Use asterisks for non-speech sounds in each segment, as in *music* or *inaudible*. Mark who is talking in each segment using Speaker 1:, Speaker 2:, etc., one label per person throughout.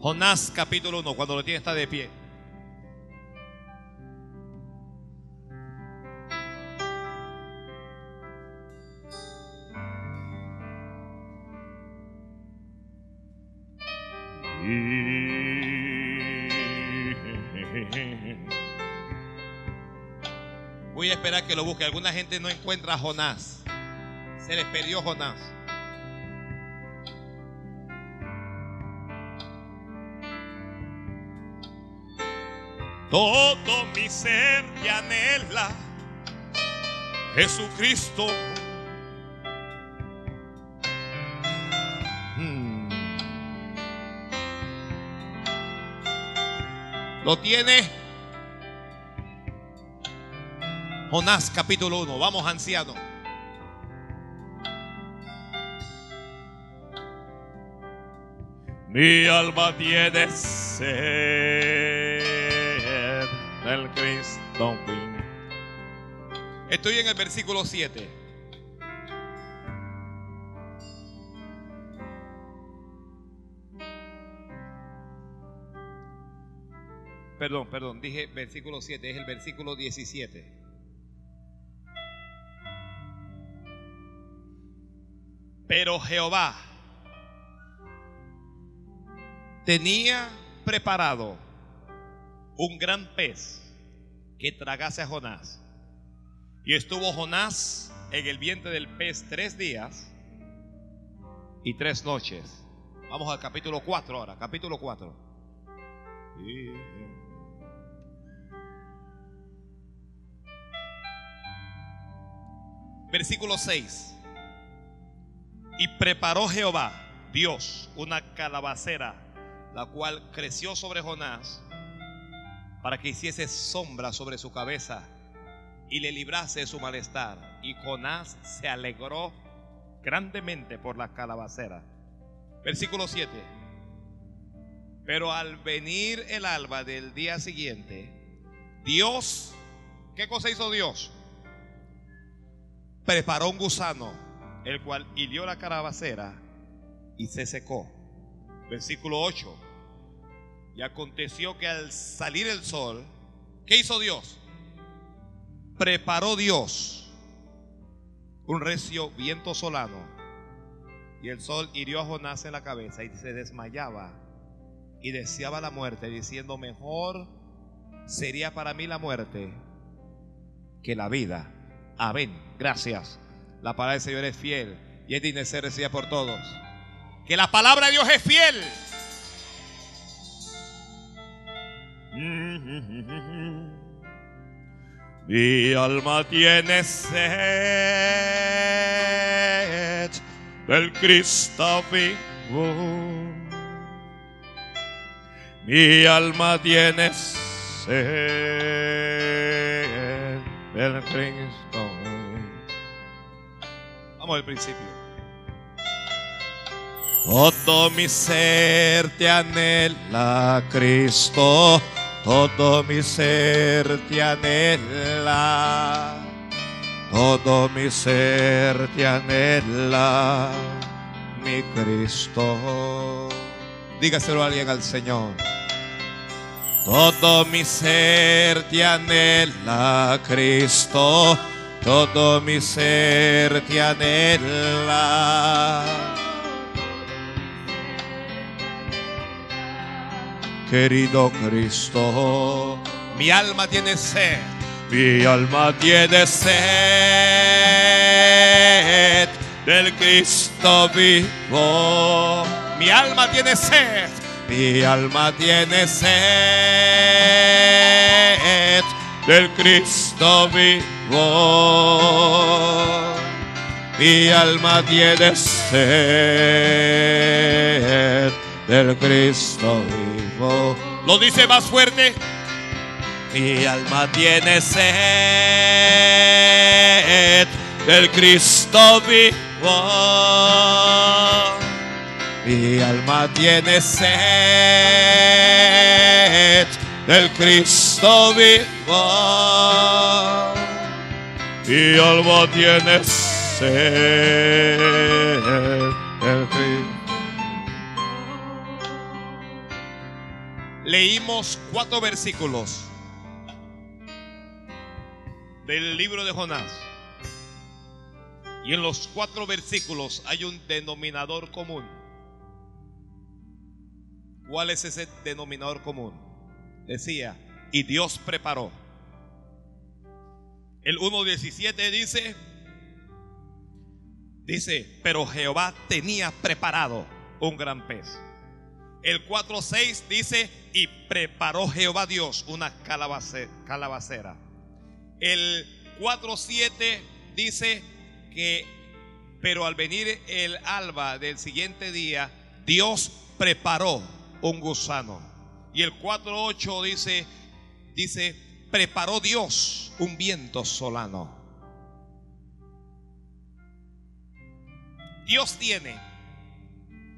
Speaker 1: Jonás capítulo 1, cuando lo tiene está de pie. Voy a esperar que lo busque. Alguna gente no encuentra a Jonás. Se les perdió Jonás. Todo mi ser te anhela, Jesucristo. Hmm. Lo tiene Jonás capítulo 1. Vamos, anciano. Mi alma tiene del Cristo. Estoy en el versículo 7. Perdón, perdón, dije versículo 7, es el versículo 17. Pero Jehová tenía preparado un gran pez que tragase a Jonás. Y estuvo Jonás en el vientre del pez tres días y tres noches. Vamos al capítulo 4 ahora, capítulo 4. Versículo 6. Y preparó Jehová, Dios, una calabacera, la cual creció sobre Jonás, para que hiciese sombra sobre su cabeza y le librase de su malestar. Y Jonás se alegró grandemente por la calabacera. Versículo 7. Pero al venir el alba del día siguiente, Dios, ¿qué cosa hizo Dios? Preparó un gusano el cual hirió la carabacera y se secó. Versículo 8. Y aconteció que al salir el sol, ¿qué hizo Dios? Preparó Dios un recio viento solano. Y el sol hirió a Jonás en la cabeza y se desmayaba y deseaba la muerte, diciendo, mejor sería para mí la muerte que la vida. Amén. Gracias. La palabra del Señor es fiel y es digna de ser recibida por todos. Que la palabra de Dios es fiel. Mi alma tiene sed del Cristo vivo. Mi alma tiene sed del Cristo al principio. Todo mi ser te anhela, Cristo. Todo mi ser te anhela. Todo mi ser te anhela, mi Cristo. Dígaselo a alguien al Señor. Todo mi ser te anhela, Cristo todo mi ser te anhela. Querido Cristo, mi alma tiene sed, mi alma tiene sed del Cristo vivo. Mi alma tiene sed, mi alma tiene sed del Cristo vivo. Mi alma tiene sed del Cristo vivo. Lo dice más fuerte. Mi alma tiene sed del Cristo vivo. Mi alma tiene sed del Cristo vivo y alma tiene sed. Leímos cuatro versículos del libro de Jonás. Y en los cuatro versículos hay un denominador común. ¿Cuál es ese denominador común? Decía, y Dios preparó. El 1.17 dice, dice, pero Jehová tenía preparado un gran pez. El 4.6 dice, y preparó Jehová Dios una calabacera. El 4.7 dice que, pero al venir el alba del siguiente día, Dios preparó un gusano. Y el 4.8 dice, dice, preparó Dios un viento solano. Dios tiene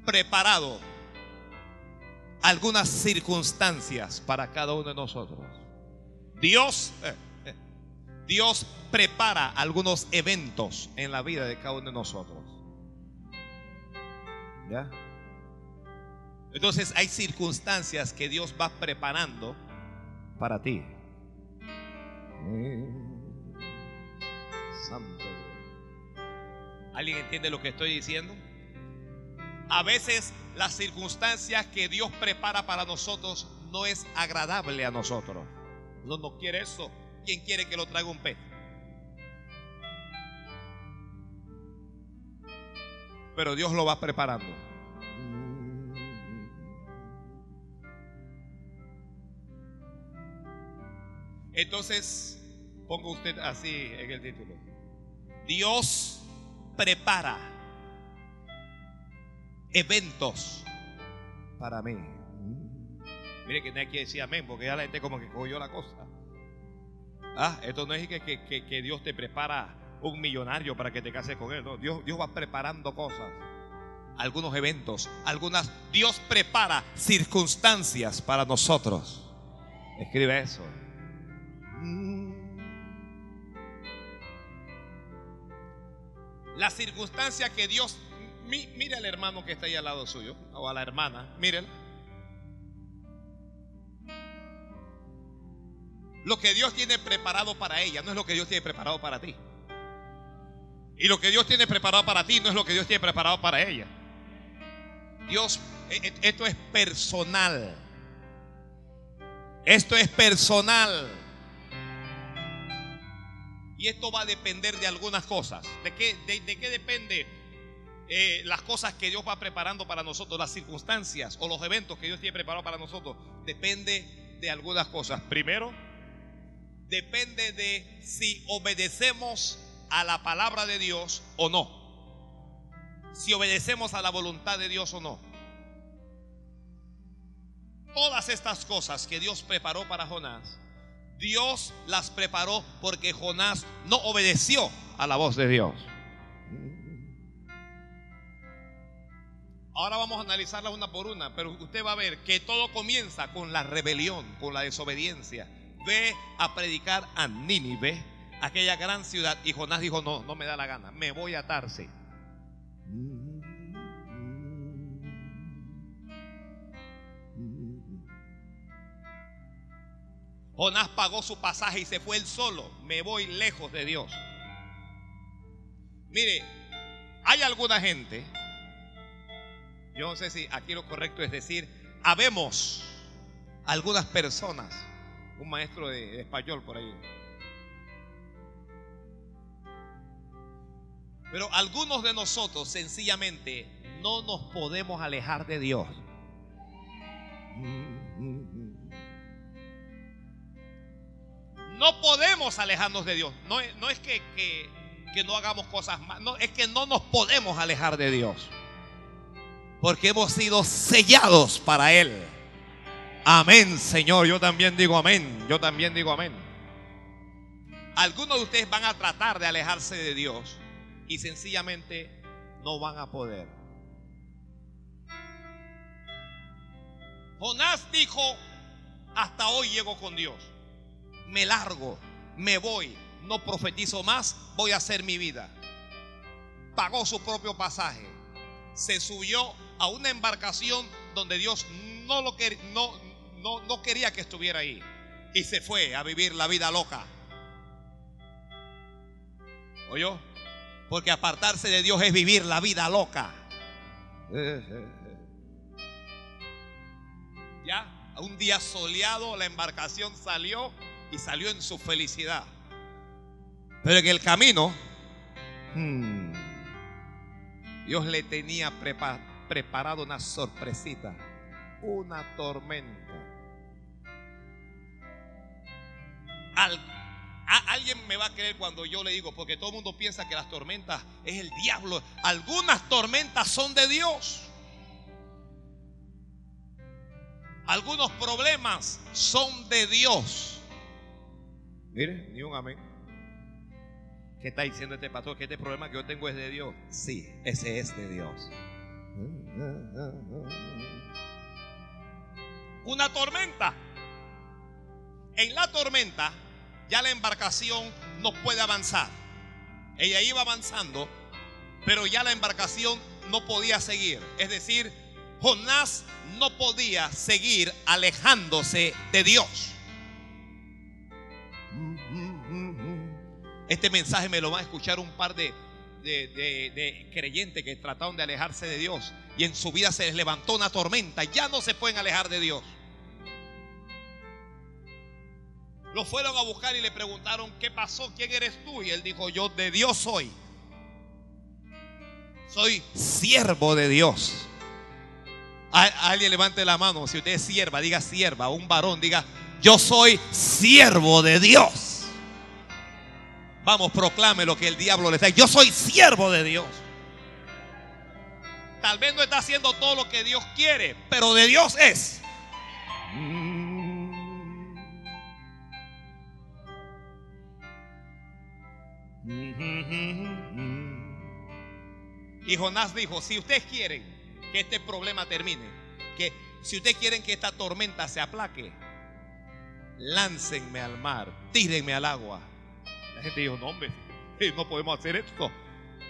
Speaker 1: preparado algunas circunstancias para cada uno de nosotros. Dios, eh, eh, Dios prepara algunos eventos en la vida de cada uno de nosotros. ¿Ya? Entonces hay circunstancias que Dios va preparando para ti. Santo. ¿Alguien entiende lo que estoy diciendo? A veces las circunstancias que Dios prepara para nosotros no es agradable a nosotros. No, no quiere eso. ¿Quién quiere que lo traiga un pez? Pero Dios lo va preparando. Entonces, ponga usted así en el título. Dios prepara eventos para mí. Mire que no hay que decir amén, porque ya la gente como que cogió la cosa. Ah, esto no es que, que, Dios te prepara un millonario para que te cases con él. No, Dios, Dios va preparando cosas, algunos eventos, algunas. Dios prepara circunstancias para nosotros. Escribe eso. La circunstancia que Dios mire al hermano que está ahí al lado suyo, o a la hermana, mírenla. Lo que Dios tiene preparado para ella no es lo que Dios tiene preparado para ti. Y lo que Dios tiene preparado para ti no es lo que Dios tiene preparado para ella. Dios, e, e, esto es personal. Esto es personal. Y esto va a depender de algunas cosas. ¿De qué, de qué depende? Eh, las cosas que Dios va preparando para nosotros, las circunstancias o los eventos que Dios tiene preparado para nosotros, depende de algunas cosas. Primero, depende de si obedecemos a la palabra de Dios o no. Si obedecemos a la voluntad de Dios o no. Todas estas cosas que Dios preparó para Jonás, Dios las preparó porque Jonás no obedeció a la voz de Dios. Ahora vamos a analizarla una por una, pero usted va a ver que todo comienza con la rebelión, con la desobediencia. Ve a predicar a Nínive, aquella gran ciudad, y Jonás dijo, no, no me da la gana, me voy a Tarse. Jonás pagó su pasaje y se fue él solo. Me voy lejos de Dios. Mire, hay alguna gente yo no sé si aquí lo correcto es decir, habemos algunas personas, un maestro de, español por ahí. Pero algunos de nosotros sencillamente no nos podemos alejar de Dios. No podemos alejarnos de Dios. No, no es que, que, no hagamos cosas más. No, es que no nos podemos alejar de Dios. Porque hemos sido sellados para Él. Amén, Señor. Yo también digo amén. Yo también digo amén. Algunos de ustedes van a tratar de alejarse de Dios y sencillamente no van a poder. Jonás dijo, hasta hoy llego con Dios. Me largo, me voy, no profetizo más, voy a hacer mi vida. Pagó su propio pasaje, se subió a una embarcación donde Dios no lo, no, no, no quería que estuviera ahí. Y se fue a vivir la vida loca. ¿Oyó? Porque apartarse de Dios es vivir la vida loca. *laughs* Ya, un día soleado la embarcación salió y salió en su felicidad. Pero en el camino, hmm, Dios le tenía preparado una sorpresita, una tormenta. alguien me va a creer cuando yo le digo, porque todo el mundo piensa que las tormentas es el diablo. Algunas tormentas son de Dios. Algunos problemas son de Dios. Mire, ni un amén. ¿Qué está diciendo este pastor? Que este problema que yo tengo es de Dios. Sí, ese es de Dios. Una tormenta. En la tormenta ya la embarcación no puede avanzar. Ella iba avanzando, pero ya la embarcación no podía seguir. Es decir, Jonás no podía seguir alejándose de Dios. Este mensaje me lo van a escuchar un par de, creyentes que trataron de alejarse de Dios y en su vida se les levantó una tormenta. Ya no se pueden alejar de Dios. Lo fueron a buscar y le preguntaron, ¿qué pasó? ¿Quién eres tú? Y él dijo, yo de Dios soy. Soy siervo de Dios. alguien levante la mano. Si usted es sierva, diga sierva. Un varón, diga, yo soy siervo de Dios. Vamos, proclame lo que el diablo le está. Yo soy siervo de Dios. Tal vez no está haciendo todo lo que Dios quiere, pero de Dios es. Y Jonás dijo, si ustedes quieren que este problema termine, que si ustedes quieren que esta tormenta se aplaque, láncenme al mar, tírenme al agua gente dijo, no hombre, no podemos hacer esto.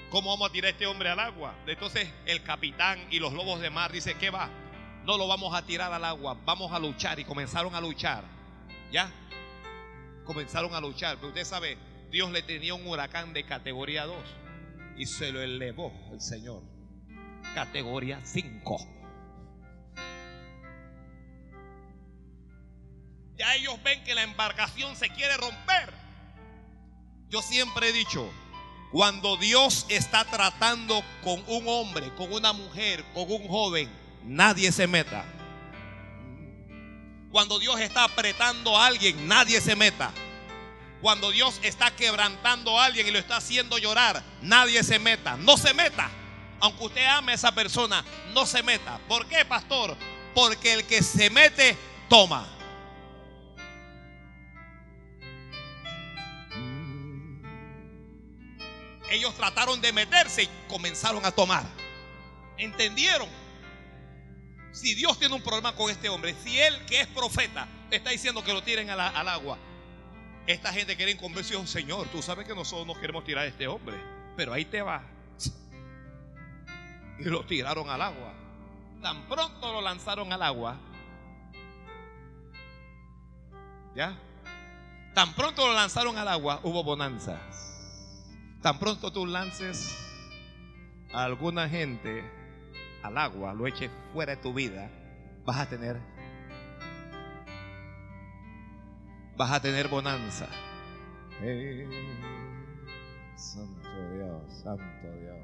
Speaker 1: ¿Cómo vamos a tirar a este hombre al agua? Entonces el capitán y los lobos de mar dicen, ¿qué va? No lo vamos a tirar al agua, vamos a luchar. Y comenzaron a luchar. ¿Ya? Comenzaron a luchar. Pero usted sabe, Dios le tenía un huracán de categoría 2 y se lo elevó el Señor. Categoría 5. Ya ellos ven que la embarcación se quiere romper. Yo siempre he dicho, cuando Dios está tratando con un hombre, con una mujer, con un joven, nadie se meta. Cuando Dios está apretando a alguien, nadie se meta. Cuando Dios está quebrantando a alguien y lo está haciendo llorar, nadie se meta. No se meta. Aunque usted ame a esa persona, no se meta. ¿Por qué, pastor? Porque el que se mete, toma. Ellos trataron de meterse y comenzaron a tomar. ¿Entendieron? Si Dios tiene un problema con este hombre, si él que es profeta está diciendo que lo tiren al, agua, esta gente quiere convención, Señor, tú sabes que nosotros no queremos tirar a este hombre, pero ahí te va. Y lo tiraron al agua. Tan pronto lo lanzaron al agua. ¿Ya? Tan pronto lo lanzaron al agua, hubo bonanzas. Tan pronto tú lances a alguna gente al agua, lo eches fuera de tu vida, vas a tener vas a tener bonanza. santo Dios, santo Dios.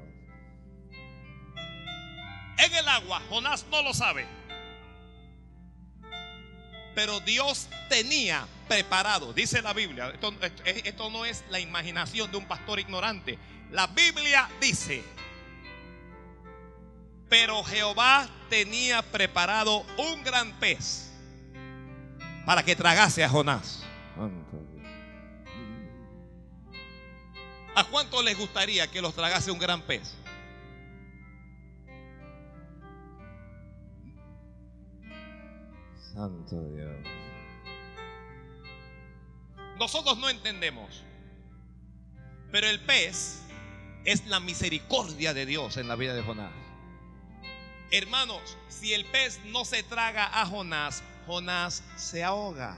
Speaker 1: En el agua, Jonás no lo sabe. Pero Dios tenía preparado, dice la Biblia, esto, no es la imaginación de un pastor ignorante. La Biblia dice, pero Jehová tenía preparado un gran pez para que tragase a Jonás. ¿A cuánto les gustaría que los tragase un gran pez? Santo Dios. Nosotros no entendemos. Pero el pez es la misericordia de Dios en la vida de Jonás. Hermanos, si el pez no se traga a Jonás, Jonás se ahoga.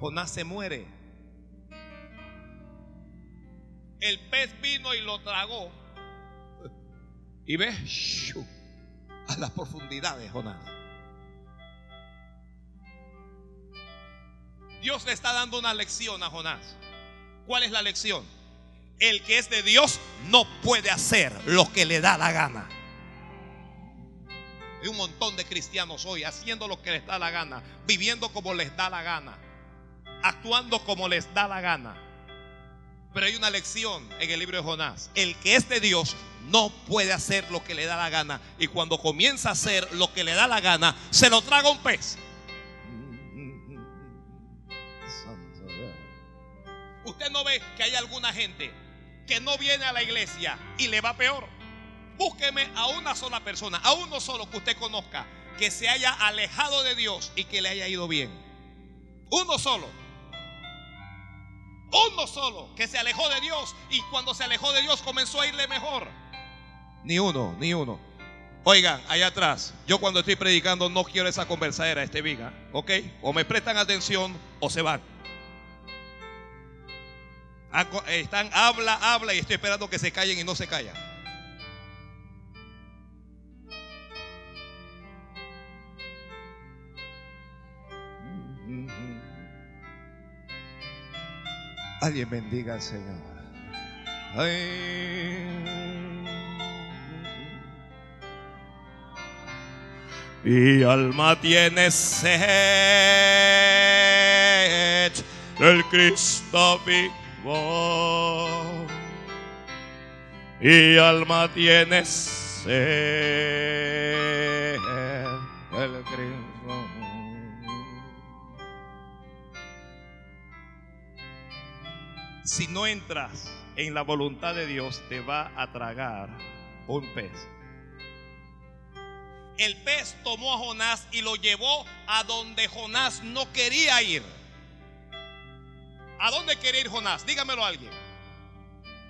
Speaker 1: Jonás se muere. El pez vino y lo tragó. *laughs* Y ves a las profundidades, Jonás. Dios le está dando una lección a Jonás. ¿Cuál es la lección? El que es de Dios no puede hacer lo que le da la gana. Hay un montón de cristianos hoy haciendo lo que les da la gana, viviendo como les da la gana, actuando como les da la gana. Pero hay una lección en el libro de Jonás. El que es de Dios no puede hacer lo que le da la gana. Y cuando comienza a hacer lo que le da la gana, se lo traga un pez. Usted no ve que hay alguna gente que no viene a la iglesia y le va peor. Búsqueme a una sola persona, a uno solo que usted conozca, que se haya alejado de Dios y que le haya ido bien. Uno solo. Uno solo que se alejó de Dios y cuando se alejó de Dios comenzó a irle mejor. Ni uno, ni uno. Oigan, allá atrás, yo cuando estoy predicando no quiero esa conversadera, este viga, ¿ok? O me prestan atención o se van. Están, habla, habla y estoy esperando que se callen y no se callan. Alguien bendiga al Señor. Y alma tiene sed del Cristo vivo. Y alma tiene sed Cristo. si no entras en la voluntad de Dios, te va a tragar un pez. El pez tomó a Jonás y lo llevó a donde Jonás no quería ir. ¿A dónde quería ir Jonás? Dígamelo a alguien.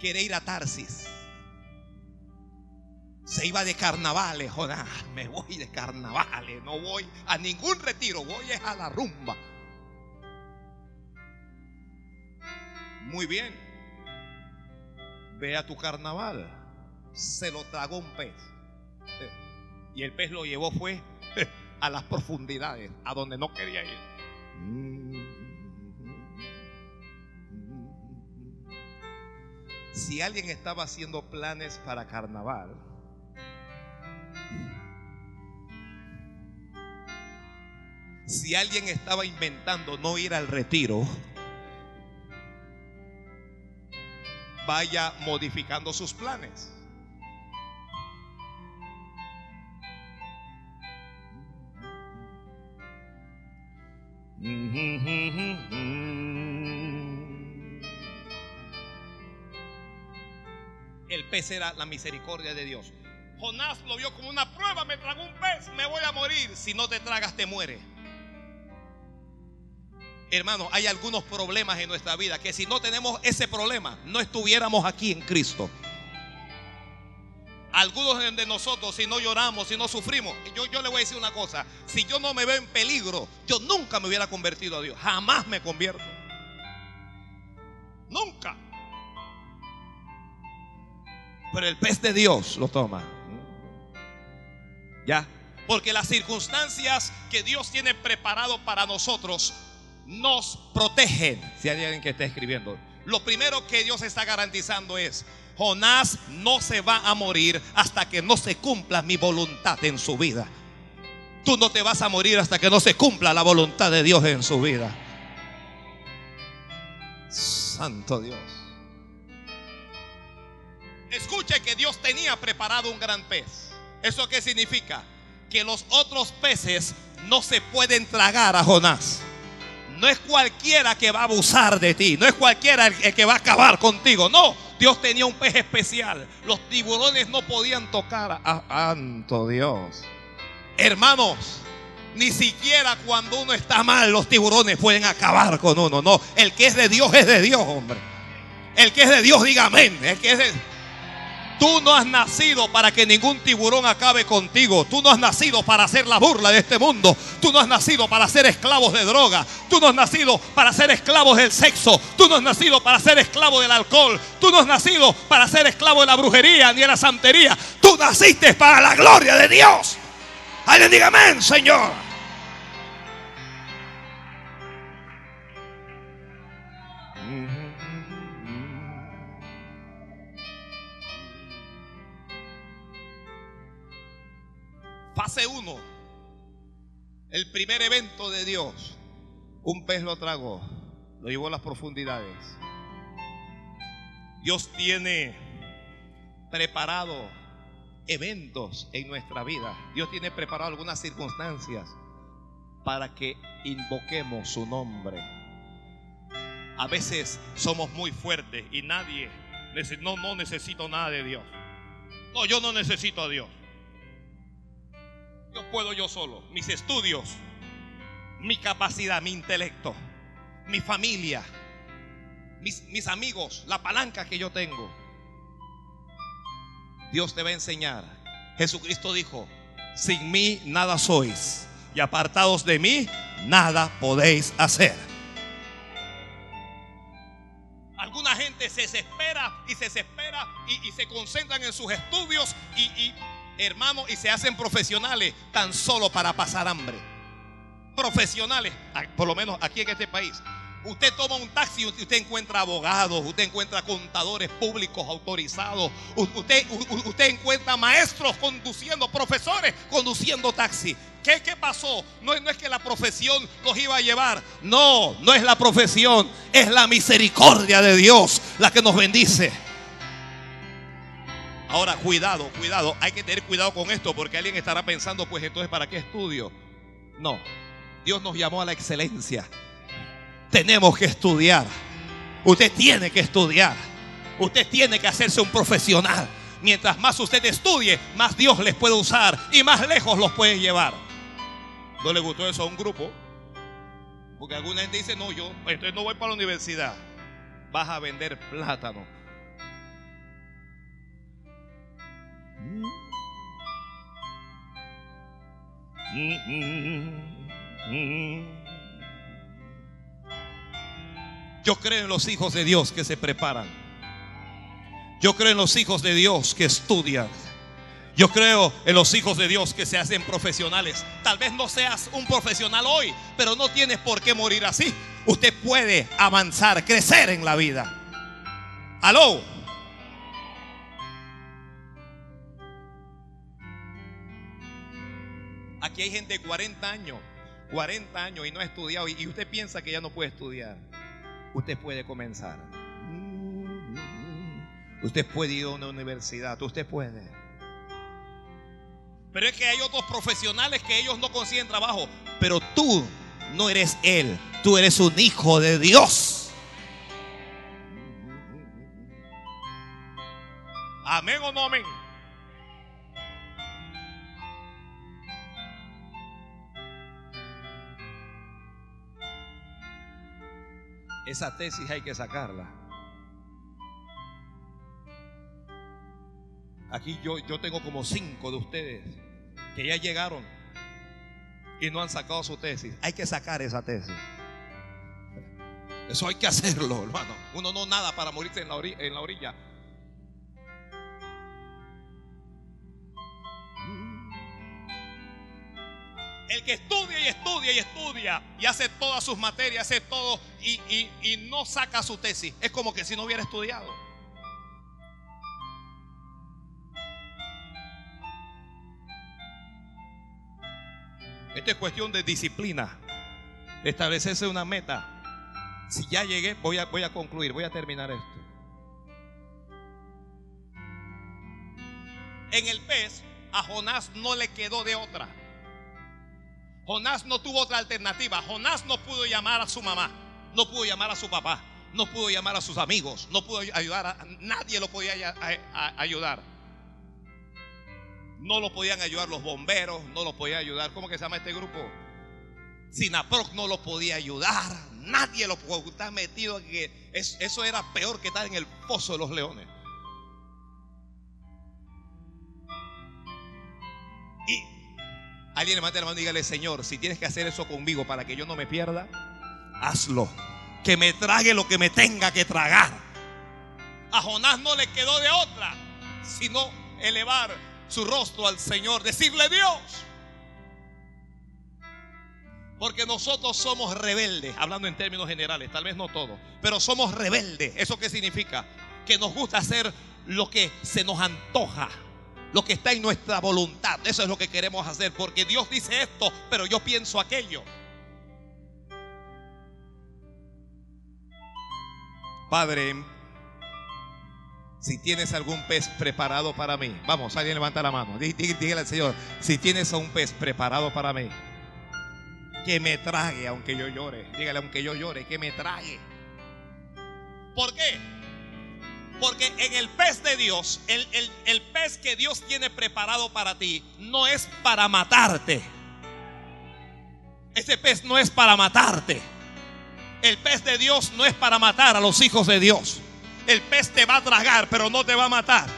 Speaker 1: Quiere ir a Tarsis. Se iba de carnavales, Jonás. Me voy de carnavales. No voy a ningún retiro. Voy a la rumba. Muy bien. Ve a tu carnaval. Se lo tragó un pez. Y el pez lo llevó fue *laughs* a las profundidades, a donde no quería ir. Si alguien estaba haciendo planes para carnaval, si alguien estaba inventando no ir al retiro, vaya modificando sus planes. *laughs* El pez era la misericordia de Dios. Jonás lo vio como una prueba, me tragó un pez, me voy a morir. Si no te tragas, te muere. Hermano, hay algunos problemas en nuestra vida que si no tenemos ese problema, no estuviéramos aquí en Cristo. Algunos de nosotros, si no lloramos, si no sufrimos, yo, yo le voy a decir una cosa, si yo no me veo en peligro, yo nunca me hubiera convertido a Dios, jamás me convierto. Nunca. Pero el pez de Dios lo toma. Ya. Porque las circunstancias que Dios tiene preparado para nosotros nos protegen. Si hay alguien que está escribiendo. Lo primero que Dios está garantizando es, Jonás no se va a morir hasta que no se cumpla mi voluntad en su vida. Tú no te vas a morir hasta que no se cumpla la voluntad de Dios en su vida. Santo Dios. Escuche que Dios tenía preparado un gran pez. ¿Eso qué significa? Que los otros peces no se pueden tragar a Jonás. No es cualquiera que va a abusar de ti. No es cualquiera el que va a acabar contigo. No, Dios tenía un pez especial. Los tiburones no podían tocar a Santo Dios. Hermanos, ni siquiera cuando uno está mal los tiburones pueden acabar con uno. No, el que es de Dios es de Dios, hombre. El que es de Dios diga amén. El que es de... Tú no has nacido para que ningún tiburón acabe contigo. Tú no has nacido para ser la burla de este mundo. Tú no has nacido para ser esclavos de droga. Tú no has nacido para ser esclavos del sexo. Tú no has nacido para ser esclavo del alcohol. Tú no has nacido para ser esclavo de la brujería ni de la santería. Tú naciste para la gloria de Dios. Alguien diga amén, Señor. Fase 1. El primer evento de Dios. Un pez lo tragó. Lo llevó a las profundidades. Dios tiene preparado eventos en nuestra vida. Dios tiene preparado algunas circunstancias para que invoquemos su nombre. A veces somos muy fuertes y nadie, no, no necesito nada de Dios. No, yo no necesito a Dios. Yo puedo yo solo. Mis estudios, mi capacidad, mi intelecto, mi familia, mis, mis amigos, la palanca que yo tengo. Dios te va a enseñar. Jesucristo dijo, sin mí nada sois y apartados de mí nada podéis hacer. Alguna gente se desespera y se desespera y, se concentran en sus estudios y, y hermanos, y se hacen profesionales tan solo para pasar hambre. Profesionales, por lo menos aquí en este país. Usted toma un taxi y usted encuentra abogados, usted encuentra contadores públicos autorizados, usted, encuentra maestros conduciendo, profesores conduciendo taxi. ¿Qué, ¿Qué, pasó? No, no es que la profesión los iba a llevar. No, no es la profesión, es la misericordia de Dios la que nos bendice. Ahora, cuidado, cuidado. Hay que tener cuidado con esto porque alguien estará pensando, pues entonces, ¿para qué estudio? No, Dios nos llamó a la excelencia. Tenemos que estudiar. Usted tiene que estudiar. Usted tiene que hacerse un profesional. Mientras más usted estudie, más Dios les puede usar y más lejos los puede llevar. ¿No le gustó eso a un grupo? Porque alguna gente dice, no, yo entonces no voy para la universidad. Vas a vender plátano. Yo creo en los hijos de Dios que se preparan. Yo creo en los hijos de Dios que estudian. Yo creo en los hijos de Dios que se hacen profesionales. Tal vez no seas un profesional hoy, pero no tienes por qué morir así. Usted puede avanzar, crecer en la vida. Aló. Hay gente de 40 años, 40 años y no ha estudiado y usted piensa que ya no puede estudiar. Usted puede comenzar. Usted puede ir a una universidad, usted puede. Pero es que hay otros profesionales que ellos no consiguen trabajo. Pero tú no eres él, tú eres un hijo de Dios. Esa tesis hay que sacarla. Aquí yo, yo tengo como cinco de ustedes que ya llegaron y no han sacado su tesis. Hay que sacar esa tesis. Eso hay que hacerlo, hermano. Uno no nada para morirse en la En la orilla. El que estudia y estudia y estudia y hace todas sus materias, hace todo y, no saca su tesis, es como que si no hubiera estudiado. Esto es cuestión de disciplina, establecerse una meta. Si ya llegué, voy a, voy a concluir, voy a terminar esto. En el pez, a Jonás no le quedó de otra. Jonás no tuvo otra alternativa. Jonás no pudo llamar a su mamá, no pudo llamar a su papá, no pudo llamar a sus amigos, no pudo ayudar a nadie, lo podía ayudar. No lo podían ayudar los bomberos, no lo podía ayudar. ¿Cómo que se llama este grupo? Sinaproc no lo podía ayudar, nadie lo podía estar metido. En que eso era peor que estar en el pozo de los leones. Y alguien levanta la mano y dígale, Señor, si tienes que hacer eso conmigo para que yo no me pierda, hazlo. Que me trague lo que me tenga que tragar. A Jonás no le quedó de otra, sino elevar su rostro al Señor, decirle Dios. Porque nosotros somos rebeldes, hablando en términos generales, tal vez no todos, pero somos rebeldes. ¿Eso qué significa? Que nos gusta hacer lo que se nos antoja, lo que está en nuestra voluntad. Eso es lo que queremos hacer, porque Dios dice esto, pero yo pienso aquello. Padre, si tienes algún pez preparado para mí, vamos, alguien levanta la mano. Dígale al Señor, si tienes un pez preparado para mí, que me trague aunque yo llore. Dígale, aunque yo llore, que me trague. ¿Por qué? Porque en el pez de Dios, el, el, pez que Dios tiene preparado para ti, no es para matarte. Ese pez no es para matarte. El pez de Dios no es para matar a los hijos de Dios. El pez te va a tragar, pero no te va a matar.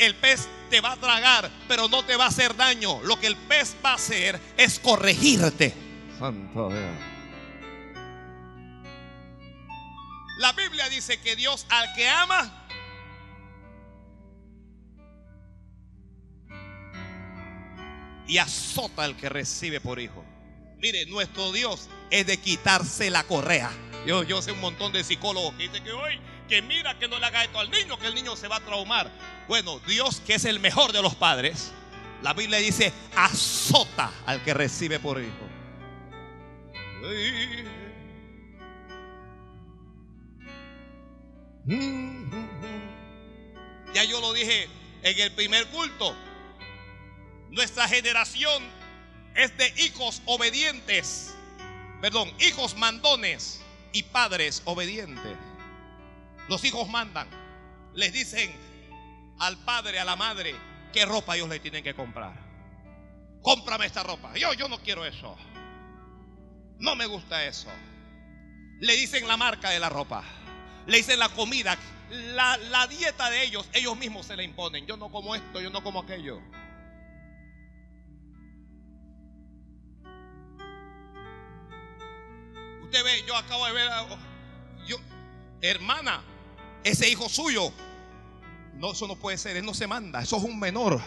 Speaker 1: El pez te va a tragar, pero no te va a hacer daño. Lo que el pez va a hacer es corregirte. Santo Dios. La Biblia dice que Dios al que ama, y azota al que recibe por hijo. Mire, nuestro Dios es de quitarse la correa. Yo, yo sé un montón de psicólogos que dicen que hoy, que mira que no le haga esto al niño, que el niño se va a traumar. Bueno, Dios, que es el mejor de los padres, la Biblia dice, azota al que recibe por hijo. Ya yo lo dije en el primer culto. Nuestra generación es de hijos obedientes, perdón, hijos mandones y padres obedientes. Los hijos mandan, les dicen al padre, a la madre, qué ropa ellos le tienen que comprar. Cómprame esta ropa. Yo, yo no quiero eso. No me gusta eso. Le dicen la marca de la ropa. Le dicen la comida. La, la dieta de ellos, ellos mismos se la imponen. Yo no como esto, yo no como aquello. Yo acabo de ver, yo, hermana, ese hijo suyo, no, eso no puede ser, él no se manda, eso es un menor.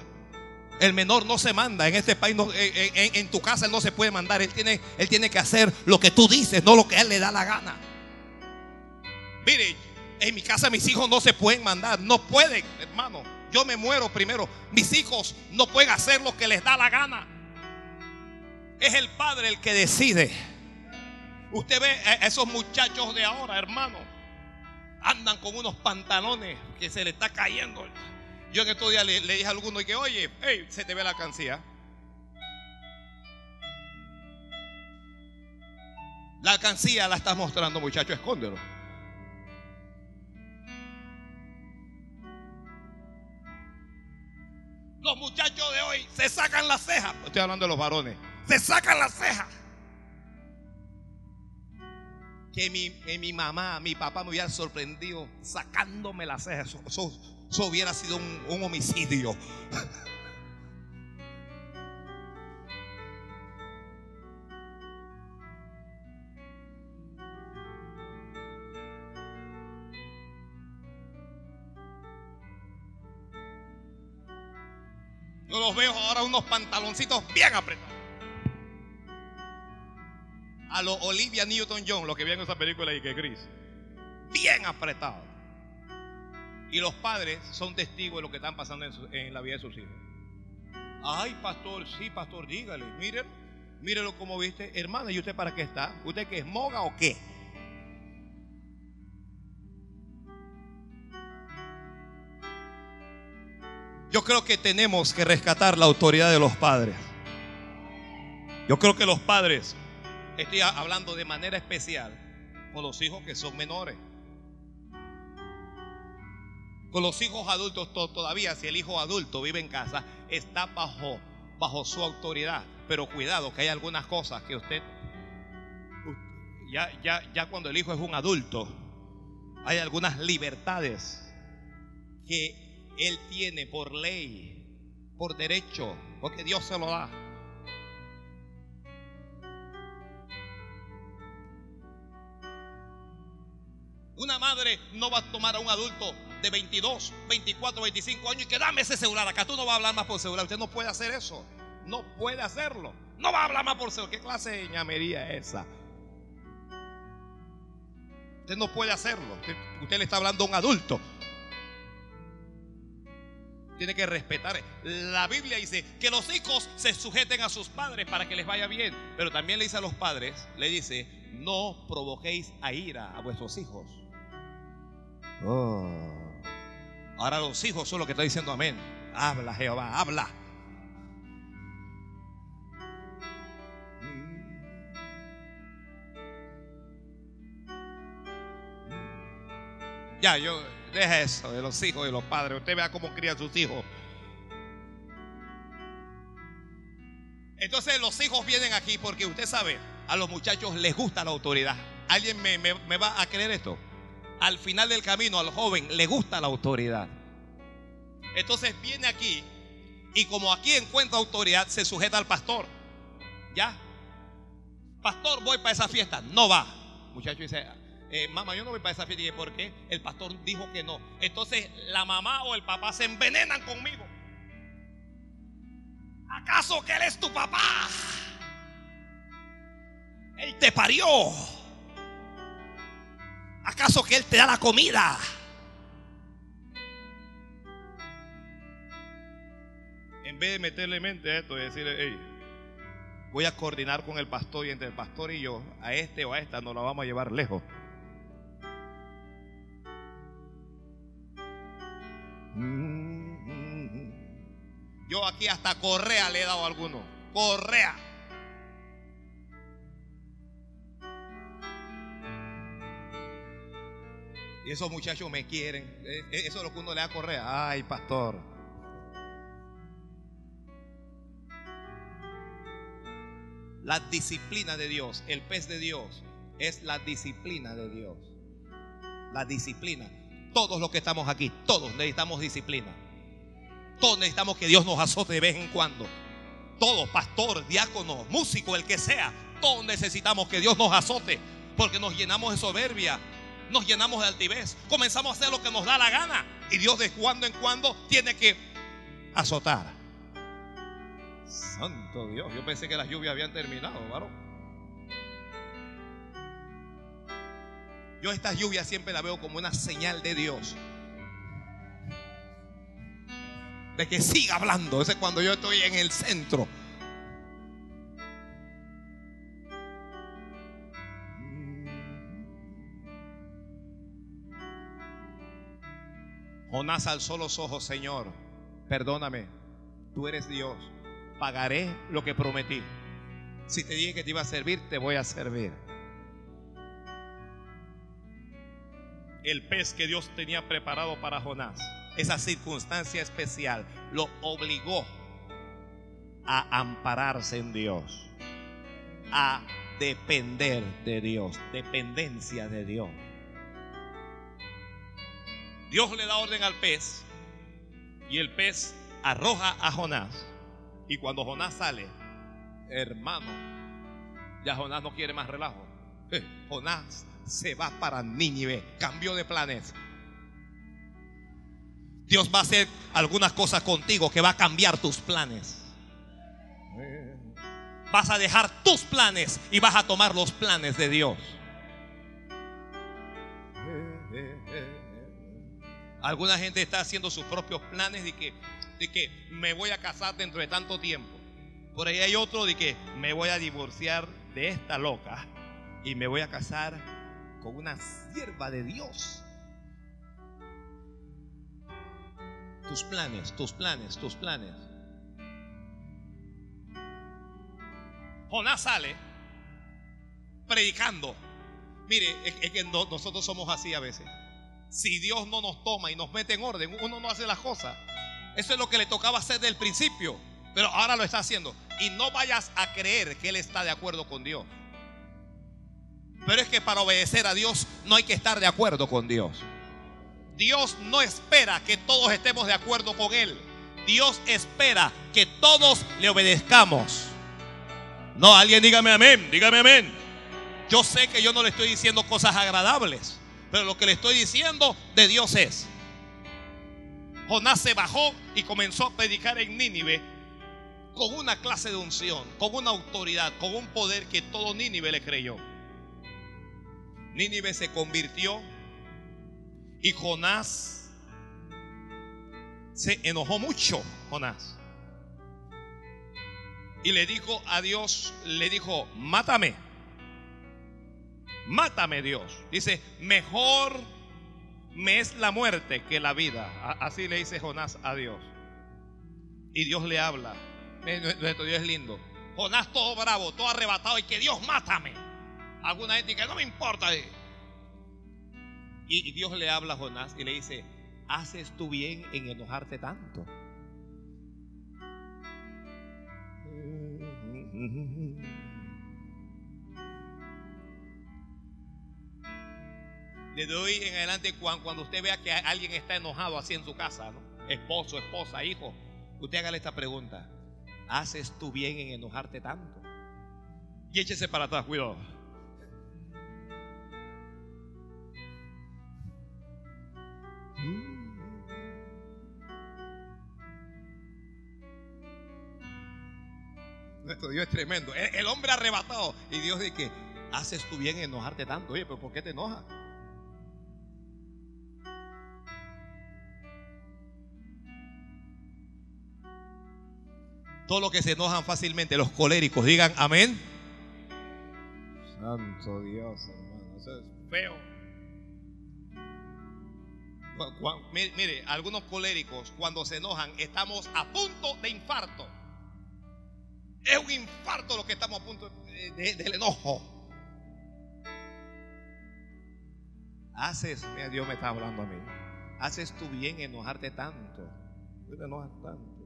Speaker 1: El menor no se manda. En este país, en, tu casa, él no se puede mandar. Él tiene, él tiene que hacer lo que tú dices, no lo que él le da la gana. Mire, en mi casa mis hijos no se pueden mandar. No pueden, hermano. Yo me muero primero. Mis hijos no pueden hacer lo que les da la gana. Es el padre el que decide. Usted ve a esos muchachos de ahora, hermano. Andan con unos pantalones que se le está cayendo. Yo en estos días le, dije a alguno y que, oye, hey, se te ve la alcancía. La alcancía la estás mostrando, muchacho, escóndelo. Los muchachos de hoy se sacan las cejas. Estoy hablando de los varones. Se sacan las cejas que mi, mi mamá, mi papá me hubiera sorprendido sacándome las cejas. Eso, hubiera sido un, homicidio. *laughs* Yo los veo ahora unos pantaloncitos bien apretados a lo Olivia Newton-John, lo que vi en esa película y que gris. Bien apretado. Y los padres son testigos de lo que están pasando en, la vida de sus hijos. Ay, pastor, sí, pastor, dígale. Miren, mírenlo como viste. Hermana, ¿y usted para qué está? ¿Usted qué es moga o qué? Yo creo que tenemos que rescatar la autoridad de los padres. Yo creo que los padres Estoy hablando de manera especial con los hijos que son menores. Con los hijos adultos todavía, si el hijo adulto vive en casa, está bajo, bajo su autoridad. Pero cuidado, que hay algunas cosas que usted, ya, ya, ya cuando el hijo es un adulto, hay algunas libertades que él tiene por ley, por derecho, porque Dios se lo da. Una madre no va a tomar a un adulto de 22, 24, 25 años y que dame ese celular acá. Tú no vas a hablar más por celular. Usted no puede hacer eso. No puede hacerlo. No va a hablar más por celular. ¿Qué clase de ñamería es esa? Usted no puede hacerlo. Usted, le está hablando a un adulto. Tiene que respetar. La Biblia dice que los hijos se sujeten a sus padres para que les vaya bien. Pero también le dice a los padres, le dice, no provoquéis a ira a vuestros hijos. Oh. Ahora los hijos son los que están diciendo amén. Habla Jehová, habla. Ya, yo, deja eso de los hijos y los padres. Usted vea cómo cría a sus hijos. Entonces los hijos vienen aquí porque usted sabe, a los muchachos les gusta la autoridad. ¿Alguien me, me va a creer esto? Al final del camino al joven le gusta la autoridad. Entonces viene aquí y como aquí encuentra autoridad, se sujeta al pastor. ¿Ya? Pastor, voy para esa fiesta. No va. Muchacho dice, eh, mamá, yo no voy para esa fiesta. Y ¿por qué? El pastor dijo que no. Entonces la mamá o el papá se envenenan conmigo. ¿Acaso que él es tu papá? Él te parió. ¿Acaso que Él te da la comida? En vez de meterle mente a esto y decirle, hey, voy a coordinar con el pastor y entre el pastor y yo, a este o a esta nos la vamos a llevar lejos. Yo aquí hasta correa le he dado a alguno. Correa. Y esos muchachos me quieren. E, e, eso es lo que uno le da correa. Ay, pastor. La disciplina de Dios, el pez de Dios, es la disciplina de Dios. La disciplina. Todos los que estamos aquí, todos necesitamos disciplina. Todos necesitamos que Dios nos azote de vez en cuando. Todos, pastor, diácono, músico, el que sea, todos necesitamos que Dios nos azote porque nos llenamos de soberbia, nos llenamos de altivez, comenzamos a hacer lo que nos da la gana y Dios de cuando en cuando tiene que azotar. Santo Dios, yo pensé que las lluvias habían terminado, varón. Yo estas lluvias siempre la veo como una señal de Dios. De que siga hablando. Ese es cuando yo estoy en el centro. Jonás alzó los ojos, Señor, perdóname, tú eres Dios, pagaré lo que prometí. Si te dije que te iba a servir, te voy a servir. El pez que Dios tenía preparado para Jonás, esa circunstancia especial, lo obligó a ampararse en Dios, a depender de Dios, dependencia de Dios. Dios le da orden al pez y el pez arroja a Jonás. Y cuando Jonás sale, hermano, ya Jonás no quiere más relajo. Eh, Jonás se va para Nínive, cambió de planes. Dios va a hacer algunas cosas contigo que va a cambiar tus planes. Vas a dejar tus planes y vas a tomar los planes de Dios. Alguna gente está haciendo sus propios planes de que, de que me voy a casar dentro de tanto tiempo. Por ahí hay otro de que me voy a divorciar de esta loca y me voy a casar con una sierva de Dios. Tus planes, tus planes, tus planes. Jonás sale predicando. Mire, es, que nosotros somos así a veces si Dios no nos toma y nos mete en orden, uno no hace las cosas. Eso es lo que le tocaba hacer del principio, pero ahora lo está haciendo. Y no vayas a creer que Él está de acuerdo con Dios. Pero es que para obedecer a Dios no hay que estar de acuerdo con Dios. Dios no espera que todos estemos de acuerdo con Él. Dios espera que todos le obedezcamos. No, alguien dígame amén, dígame amén. Yo sé que yo no le estoy diciendo cosas agradables, pero lo que le estoy diciendo de Dios es. Jonás se bajó y comenzó a predicar en Nínive con una clase de unción, con una autoridad, con un poder que todo Nínive le creyó. Nínive se convirtió y Jonás se enojó mucho, Jonás. Y le dijo a Dios, le dijo, mátame. Mátame Dios. Dice, mejor me es la muerte que la vida. Así le dice Jonás a Dios. Y Dios le habla. Nuestro Dios es lindo. Jonás todo bravo, todo arrebatado y que Dios mátame. Alguna gente que no me importa. Y Dios le habla a Jonás y le dice, haces tú bien en enojarte tanto. *laughs* Desde hoy en adelante, cuando usted vea que alguien está enojado así en su casa, esposo, esposa, hijo, usted hágale esta pregunta. ¿Haces tú bien en enojarte tanto? Y échese para atrás, cuidado. Nuestro Dios es tremendo. El, hombre arrebatado. Y Dios dice haces tú bien en enojarte tanto. Oye, pero ¿por qué te enojas? Todos los que se enojan fácilmente, los coléricos, digan amén. Santo Dios, hermano. Eso es feo. Mire, algunos coléricos cuando se enojan estamos a punto de infarto. Es un infarto lo que estamos a punto del enojo. Haces, mira, Dios me está hablando a mí. Haces tú bien enojarte tanto. te enojas tanto.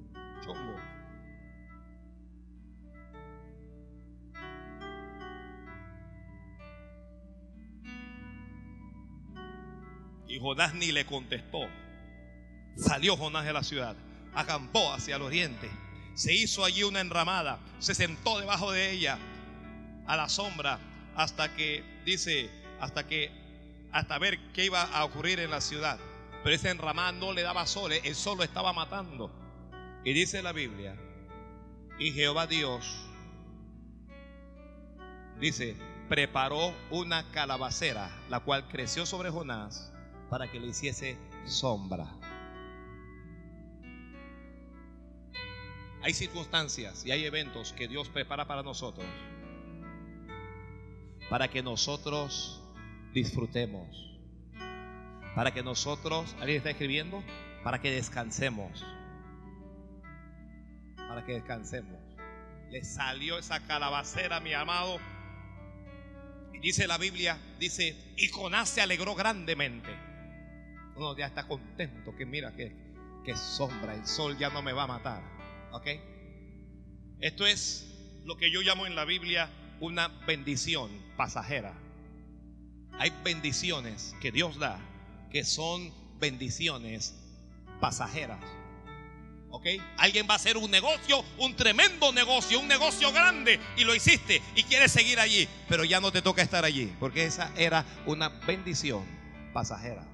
Speaker 1: Chongo. Y Jonás ni le contestó. Salió Jonás de la ciudad, acampó hacia el oriente, se hizo allí una enramada, se sentó debajo de ella a la sombra hasta que, dice, hasta que, hasta ver qué iba a ocurrir en la ciudad. Pero esa enramada no le daba sol, el sol lo estaba matando. Y dice la Biblia, y Jehová Dios, dice, preparó una calabacera, la cual creció sobre Jonás para que le hiciese sombra. Hay circunstancias y hay eventos que Dios prepara para nosotros, para que nosotros disfrutemos, para que nosotros, ¿alguien está escribiendo? Para que descansemos, para que descansemos. Le salió esa calabacera, mi amado. Y dice la Biblia, dice, y Jonás se alegró grandemente uno ya está contento que mira que, que sombra, el sol ya no me va a matar. ¿Ok? Esto es lo que yo llamo en la Biblia una bendición pasajera. Hay bendiciones que Dios da que son bendiciones pasajeras. ¿Ok? Alguien va a hacer un negocio, un tremendo negocio, un negocio grande y lo hiciste y quieres seguir allí, pero ya no te toca estar allí, porque esa era una bendición pasajera.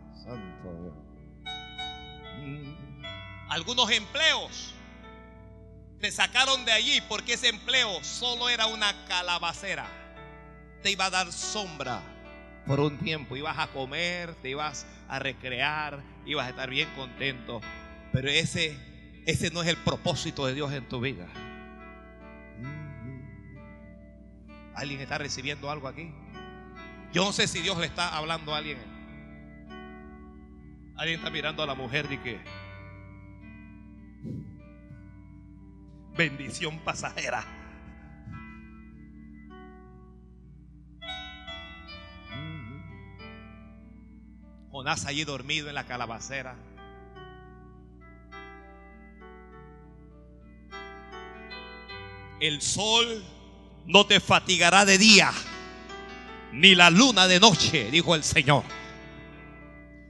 Speaker 1: Mm. Algunos empleos te sacaron de allí porque ese empleo solo era una calabacera. Te iba a dar sombra por un tiempo. Ibas a comer, te ibas a recrear, ibas a estar bien contento. Pero ese, ese no es el propósito de Dios en tu vida. ¿Alguien está recibiendo algo aquí? Yo no sé si Dios le está hablando a alguien. Alguien está mirando a la mujer de que bendición pasajera. Jonás allí dormido en la calabacera. El sol no te fatigará de día, ni la luna de noche, dijo el Señor.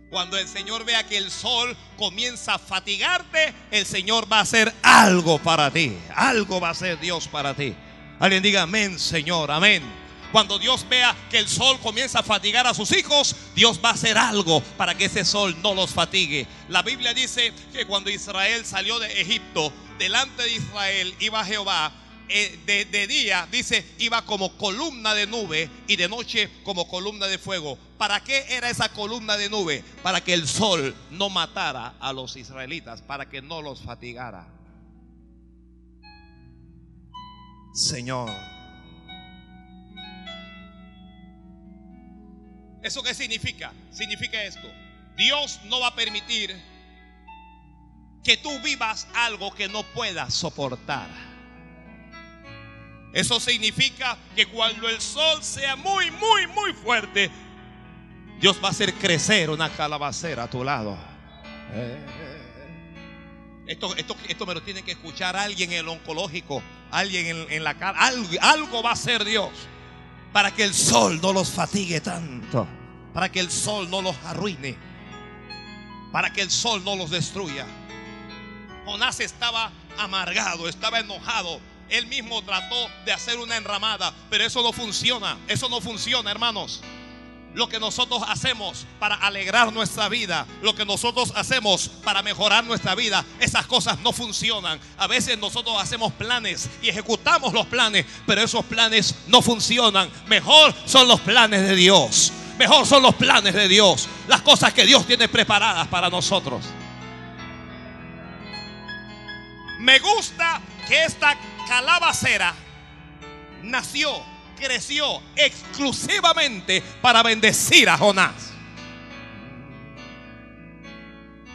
Speaker 1: Cuando el Señor vea que el sol comienza a fatigarte, el Señor va a hacer algo para ti. Algo va a hacer Dios para ti. Alguien diga amén, Señor, amén. Cuando Dios vea que el sol comienza a fatigar a sus hijos, Dios va a hacer algo para que ese sol no los fatigue. La Biblia dice que cuando Israel salió de Egipto, delante de Israel iba Jehová eh, de, día, dice, iba como columna de nube y de noche como columna de fuego. ¿Para qué era esa columna de nube? Para que el sol no matara a los israelitas, para que no los fatigara. Señor. ¿Eso qué significa? Significa esto. Dios no va a permitir que tú vivas algo que no puedas soportar. Eso significa que cuando el sol sea muy, muy, muy fuerte, Dios va a hacer crecer una calabacera a tu lado. Esto, esto, esto me lo tiene que escuchar alguien en el oncológico, alguien en, la cara. Algo, algo va a hacer Dios para que el sol no los fatigue tanto, para que el sol no los arruine, para que el sol no los destruya. Jonás estaba amargado, estaba enojado, él mismo trató de hacer una enramada, pero eso no funciona. Eso no funciona, hermanos. Lo que nosotros hacemos para alegrar nuestra vida, lo que nosotros hacemos para mejorar nuestra vida, esas cosas no funcionan. A veces nosotros hacemos planes y ejecutamos los planes, pero esos planes no funcionan. Mejor son los planes de Dios. Mejor son los planes de Dios. Las cosas que Dios tiene preparadas para nosotros. Me gusta que esta calabacera nació, creció exclusivamente para bendecir a Jonás.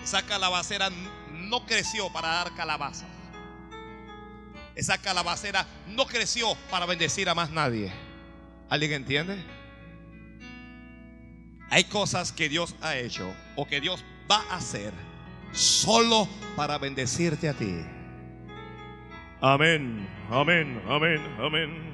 Speaker 1: Esa calabacera no creció para dar calabazas. Esa calabacera no creció para bendecir a más nadie. ¿Alguien entiende? Hay cosas que Dios ha hecho o que Dios va a hacer solo para bendecirte a ti. Amén, amén, amén, amén.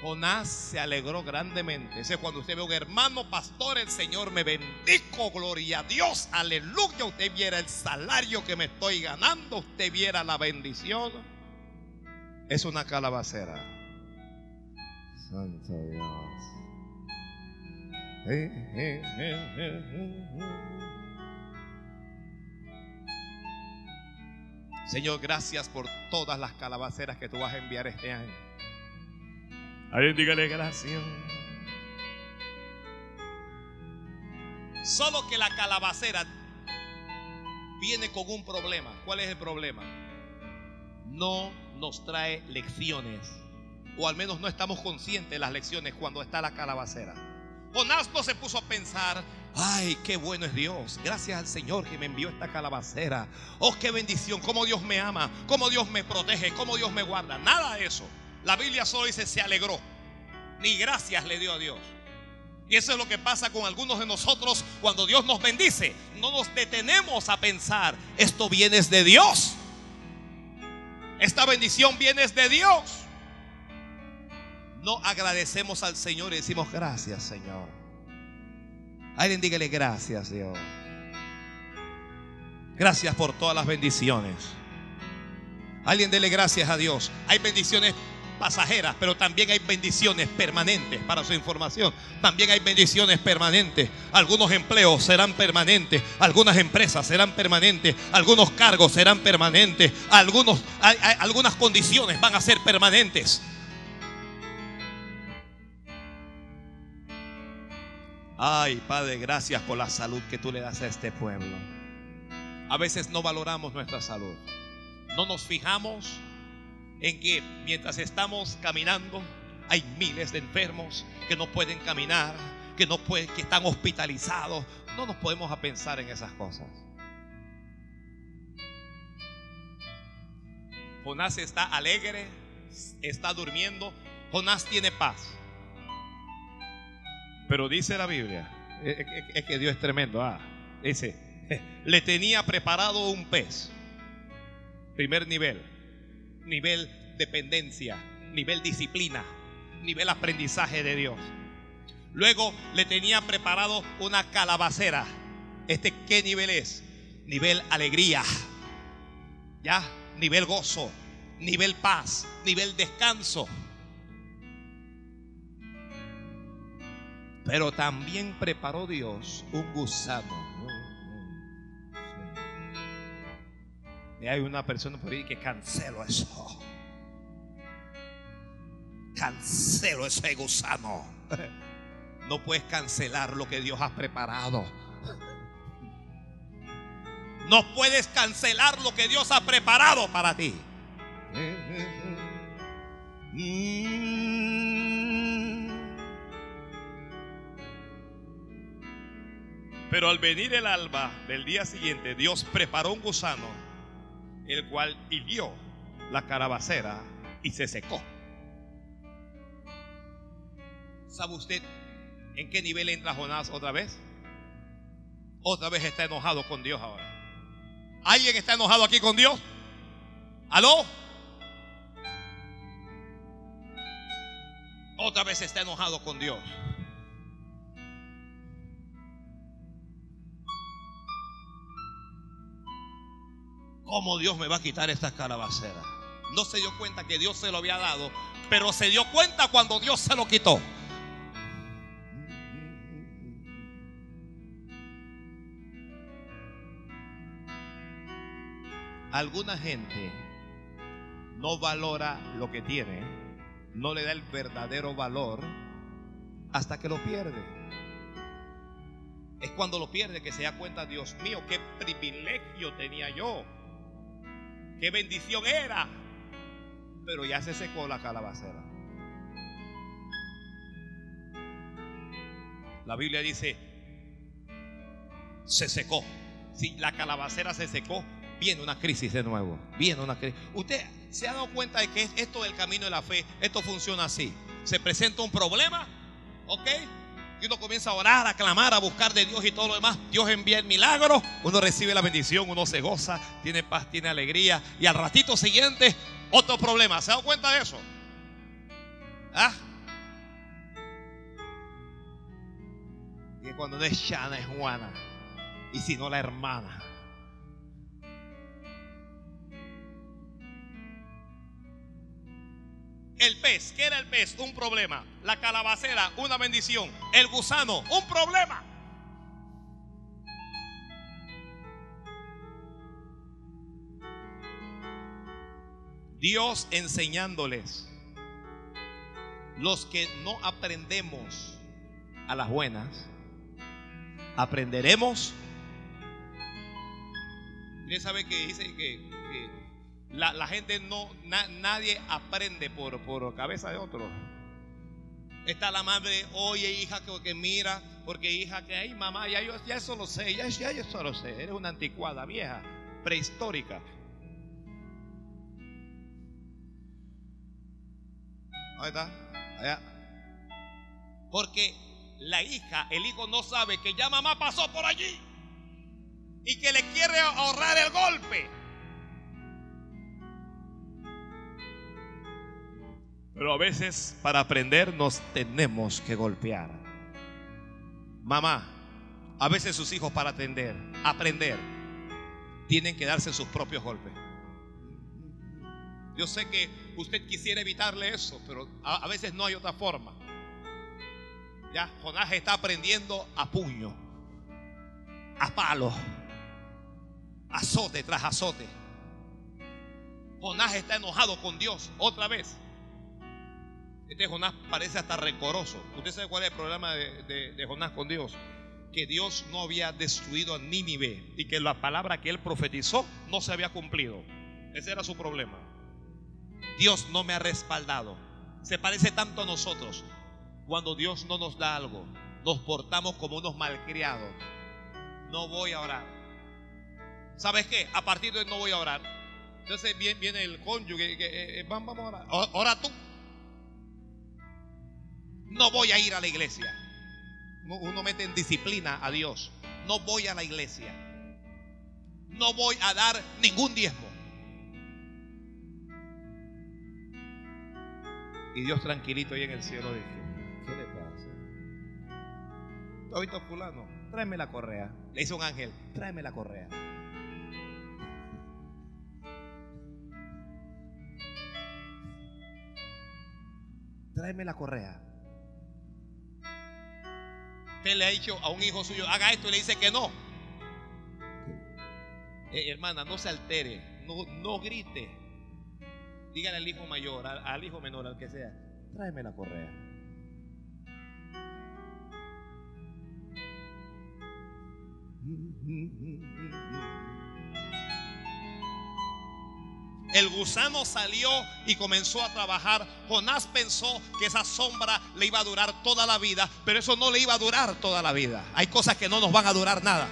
Speaker 1: Jonás se alegró grandemente. Ese es cuando usted ve un hermano pastor, el Señor me bendijo, gloria a Dios, aleluya. Usted viera el salario que me estoy ganando, usted viera la bendición. Es una calabacera. Santo Dios. Señor, gracias por todas las calabaceras que tú vas a enviar este año. Alguien dígale gracias. Solo que la calabacera viene con un problema. ¿Cuál es el problema? No nos trae lecciones o al menos no estamos conscientes de las lecciones cuando está la calabacera. Jonás no se puso a pensar, ay, qué bueno es Dios, gracias al Señor que me envió esta calabacera. Oh, qué bendición, cómo Dios me ama, cómo Dios me protege, cómo Dios me guarda. Nada de eso. La Biblia solo dice, se alegró, ni gracias le dio a Dios. Y eso es lo que pasa con algunos de nosotros cuando Dios nos bendice. No nos detenemos a pensar, esto viene de Dios. Esta bendición viene de Dios no agradecemos al Señor y decimos gracias, Señor. Alguien dígale gracias, Dios. Gracias por todas las bendiciones. Alguien dele gracias a Dios. Hay bendiciones pasajeras, pero también hay bendiciones permanentes. Para su información, también hay bendiciones permanentes. Algunos empleos serán permanentes, algunas empresas serán permanentes, algunos cargos serán permanentes, algunos, algunas condiciones van a ser permanentes. Ay, Padre, gracias por la salud que tú le das a este pueblo. A veces no valoramos nuestra salud. No nos fijamos en que mientras estamos caminando hay miles de enfermos que no pueden caminar, que no pueden, que están hospitalizados. No nos podemos a pensar en esas cosas. Jonás está alegre, está durmiendo. Jonás tiene paz. Pero dice la Biblia, es, que Dios es tremendo. Ah, dice, *laughs* le tenía preparado un pez. Primer nivel, nivel dependencia, nivel disciplina, nivel aprendizaje de Dios. Luego le tenía preparado una calabacera. ¿Este qué nivel es? Nivel alegría. ¿Ya? Nivel gozo, nivel paz, nivel descanso. Pero también preparó Dios un gusano. Y hay una persona por ahí que cancelo eso. Cancelo ese gusano. No puedes cancelar lo que Dios ha preparado. No puedes cancelar lo que Dios ha preparado para ti. Pero al venir el alba del día siguiente, Dios preparó un gusano, el cual hirió la carabacera y se secó. ¿Sabe usted en qué nivel entra Jonás otra vez? Otra vez está enojado con Dios ahora. ¿Alguien está enojado aquí con Dios? ¿Aló? Otra vez está enojado con Dios. ¿Cómo Dios me va a quitar esta calabacera? No se dio cuenta que Dios se lo había dado, pero se dio cuenta cuando Dios se lo quitó. Alguna gente no valora lo que tiene, no le da el verdadero valor hasta que lo pierde. Es cuando lo pierde que se da cuenta, Dios mío, qué privilegio tenía yo, qué bendición era, pero ya se secó la calabacera. La Biblia dice, se secó. Si la calabacera se secó, viene una crisis de nuevo. Viene una crisis. Usted se ha dado cuenta de que esto del camino de la fe, esto funciona así. Se presenta un problema, ¿ok? Y uno comienza a orar, a clamar, a buscar de Dios y todo lo demás. Dios envía el milagro, uno recibe la bendición, uno se goza, tiene paz, tiene alegría. Y al ratito siguiente, otro problema. ¿Se ha dado cuenta de eso? ¿Ah? Y cuando no es Shana, es Juana. Y si no, la hermana. Pez, ¿qué era el pez? Un problema. La calabacera, una bendición. El gusano, un problema. Dios enseñándoles. Los que no aprendemos a las buenas, aprenderemos. Usted sabe que dice que la, la, gente no, na, nadie aprende por, por cabeza de otro. Está la madre, oye hija, que, mira, porque hija, que ay mamá, ya, yo, ya eso lo sé, ya, ya eso lo sé. Eres una anticuada, vieja, prehistórica. Ahí está, allá. Porque la hija, el hijo no sabe que ya mamá pasó por allí y que le quiere ahorrar el golpe. Pero a veces para aprender nos tenemos que golpear. Mamá, a veces sus hijos para atender, aprender, tienen que darse sus propios golpes. Yo sé que usted quisiera evitarle eso, pero a, veces no hay otra forma. Ya Jonás está aprendiendo a puño, a palo, azote tras azote. Jonás está enojado con Dios otra vez. Este Jonás parece hasta rencoroso. ¿Usted sabe cuál es el problema de, de, Jonás con Dios? Que Dios no había destruido a Nínive y que la palabra que él profetizó no se había cumplido. Ese era su problema. Dios no me ha respaldado. Se parece tanto a nosotros. Cuando Dios no nos da algo, nos portamos como unos malcriados. No voy a orar. ¿Sabes qué? A partir de hoy no voy a orar. Entonces viene, el cónyuge. Que, eh, vamos a orar. Ora tú. No voy a ir a la iglesia. Uno mete en disciplina a Dios. No voy a la iglesia. No voy a dar ningún diezmo. Y Dios tranquilito ahí en el cielo dijo, ¿qué le pasa? ¿Tú visto fulano? Tráeme la correa. Le dice un ángel, tráeme la correa. Tráeme la correa. Usted le ha dicho a un hijo suyo, haga esto y le dice que no. Eh, hermana, no se altere, no, no grite. Dígale al hijo mayor, al, al hijo menor, al que sea, tráeme la correa. El gusano salió y comenzó a trabajar. Jonás pensó que esa sombra le iba a durar toda la vida, pero eso no le iba a durar toda la vida. Hay cosas que no nos van a durar nada.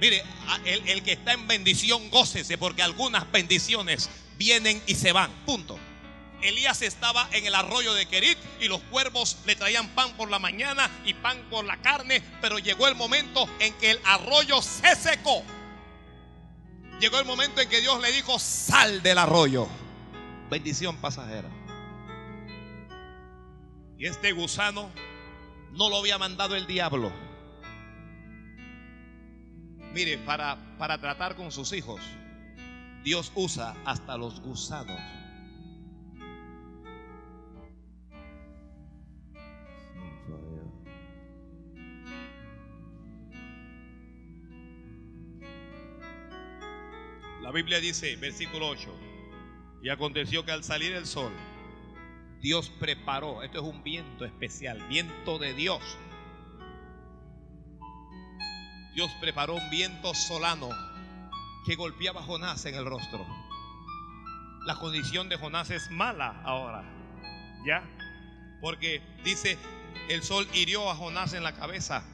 Speaker 1: Mire, el, que está en bendición, gócese, porque algunas bendiciones vienen y se van. Punto. Elías estaba en el arroyo de Kerit y los cuervos le traían pan por la mañana y pan por la carne, pero llegó el momento en que el arroyo se secó. Llegó el momento en que Dios le dijo, sal del arroyo. Bendición pasajera. Y este gusano no lo había mandado el diablo. Mire, para, para tratar con sus hijos, Dios usa hasta los gusanos. La Biblia dice, versículo 8, y aconteció que al salir el sol, Dios preparó, esto es un viento especial, viento de Dios. Dios preparó un viento solano que golpeaba a Jonás en el rostro. La condición de Jonás es mala ahora, ¿ya? Porque dice, el sol hirió a Jonás en la cabeza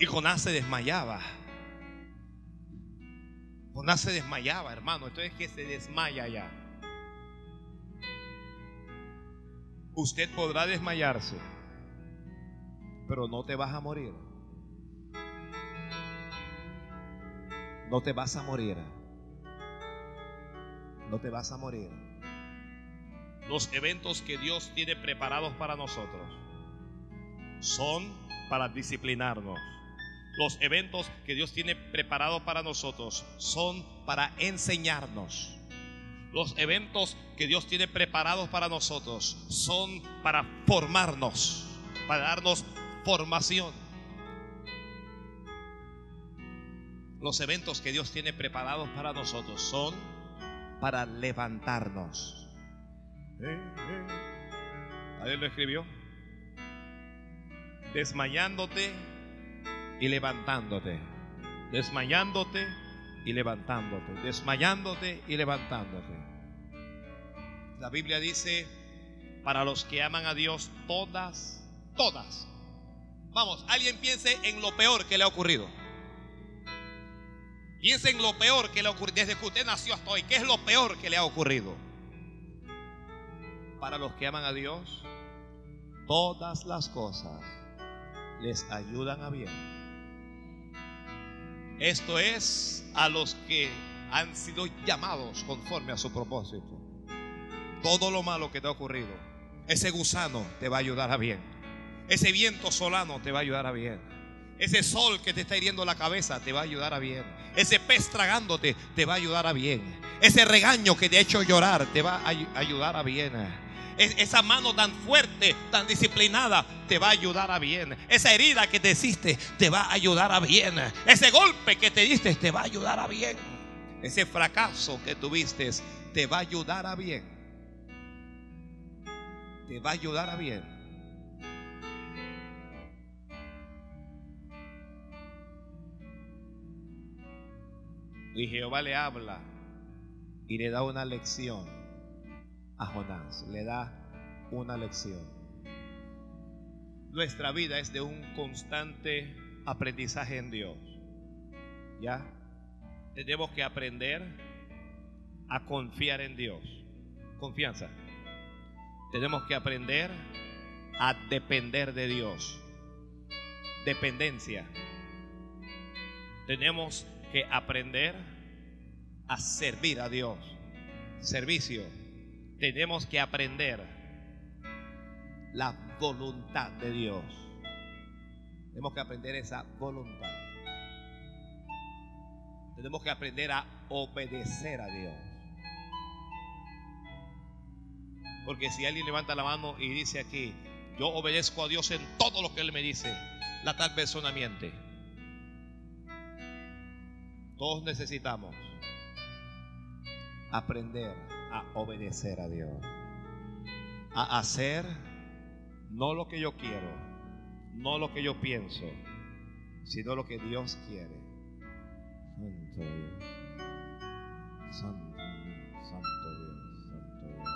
Speaker 1: y Jonás se desmayaba. Jonás se desmayaba, hermano. Esto es que se desmaya ya. Usted podrá desmayarse, pero no te vas a morir. No te vas a morir. No te vas a morir. Los eventos que Dios tiene preparados para nosotros son para disciplinarnos. Los eventos que Dios tiene preparados para nosotros son para enseñarnos. Los eventos que Dios tiene preparados para nosotros son para formarnos, para darnos formación. Los eventos que Dios tiene preparados para nosotros son para levantarnos. ¿Alguien lo escribió? Desmayándote y levantándote. Desmayándote y levantándote. Desmayándote y levantándote. La Biblia dice, para los que aman a Dios, todas, todas. Vamos, alguien piense en lo peor que le ha ocurrido. Piense en lo peor que le ha ocurrido desde que usted nació hasta hoy. ¿Qué es lo peor que le ha ocurrido? Para los que aman a Dios, todas las cosas les ayudan a bien. Esto es a los que han sido llamados conforme a su propósito. Todo lo malo que te ha ocurrido, ese gusano te va a ayudar a bien. Ese viento solano te va a ayudar a bien. Ese sol que te está hiriendo la cabeza te va a ayudar a bien. Ese pez tragándote te va a ayudar a bien. Ese regaño que te ha hecho llorar te va a ayudar a bien. Esa mano tan fuerte, tan disciplinada, te va a ayudar a bien. Esa herida que te hiciste, te va a ayudar a bien. Ese golpe que te diste, te va a ayudar a bien. Ese fracaso que tuviste, te va a ayudar a bien. Te va a ayudar a bien. Y Jehová le habla y le da una lección Jonás, le da una lección. Nuestra vida es de un constante aprendizaje en Dios. ¿Ya? Tenemos que aprender a confiar en Dios. Confianza. Tenemos que aprender a depender de Dios. Dependencia. Tenemos que aprender a servir a Dios. Servicio. Tenemos que aprender la voluntad de Dios. Tenemos que aprender esa voluntad. Tenemos que aprender a obedecer a Dios. Porque si alguien levanta la mano y dice aquí, yo obedezco a Dios en todo lo que Él me dice, la tal persona miente. Todos necesitamos aprender a obedecer a Dios. A hacer no lo que yo quiero, no lo que yo pienso, sino lo que Dios quiere. Santo Dios. Santo Dios, Santo Dios, Santo Dios.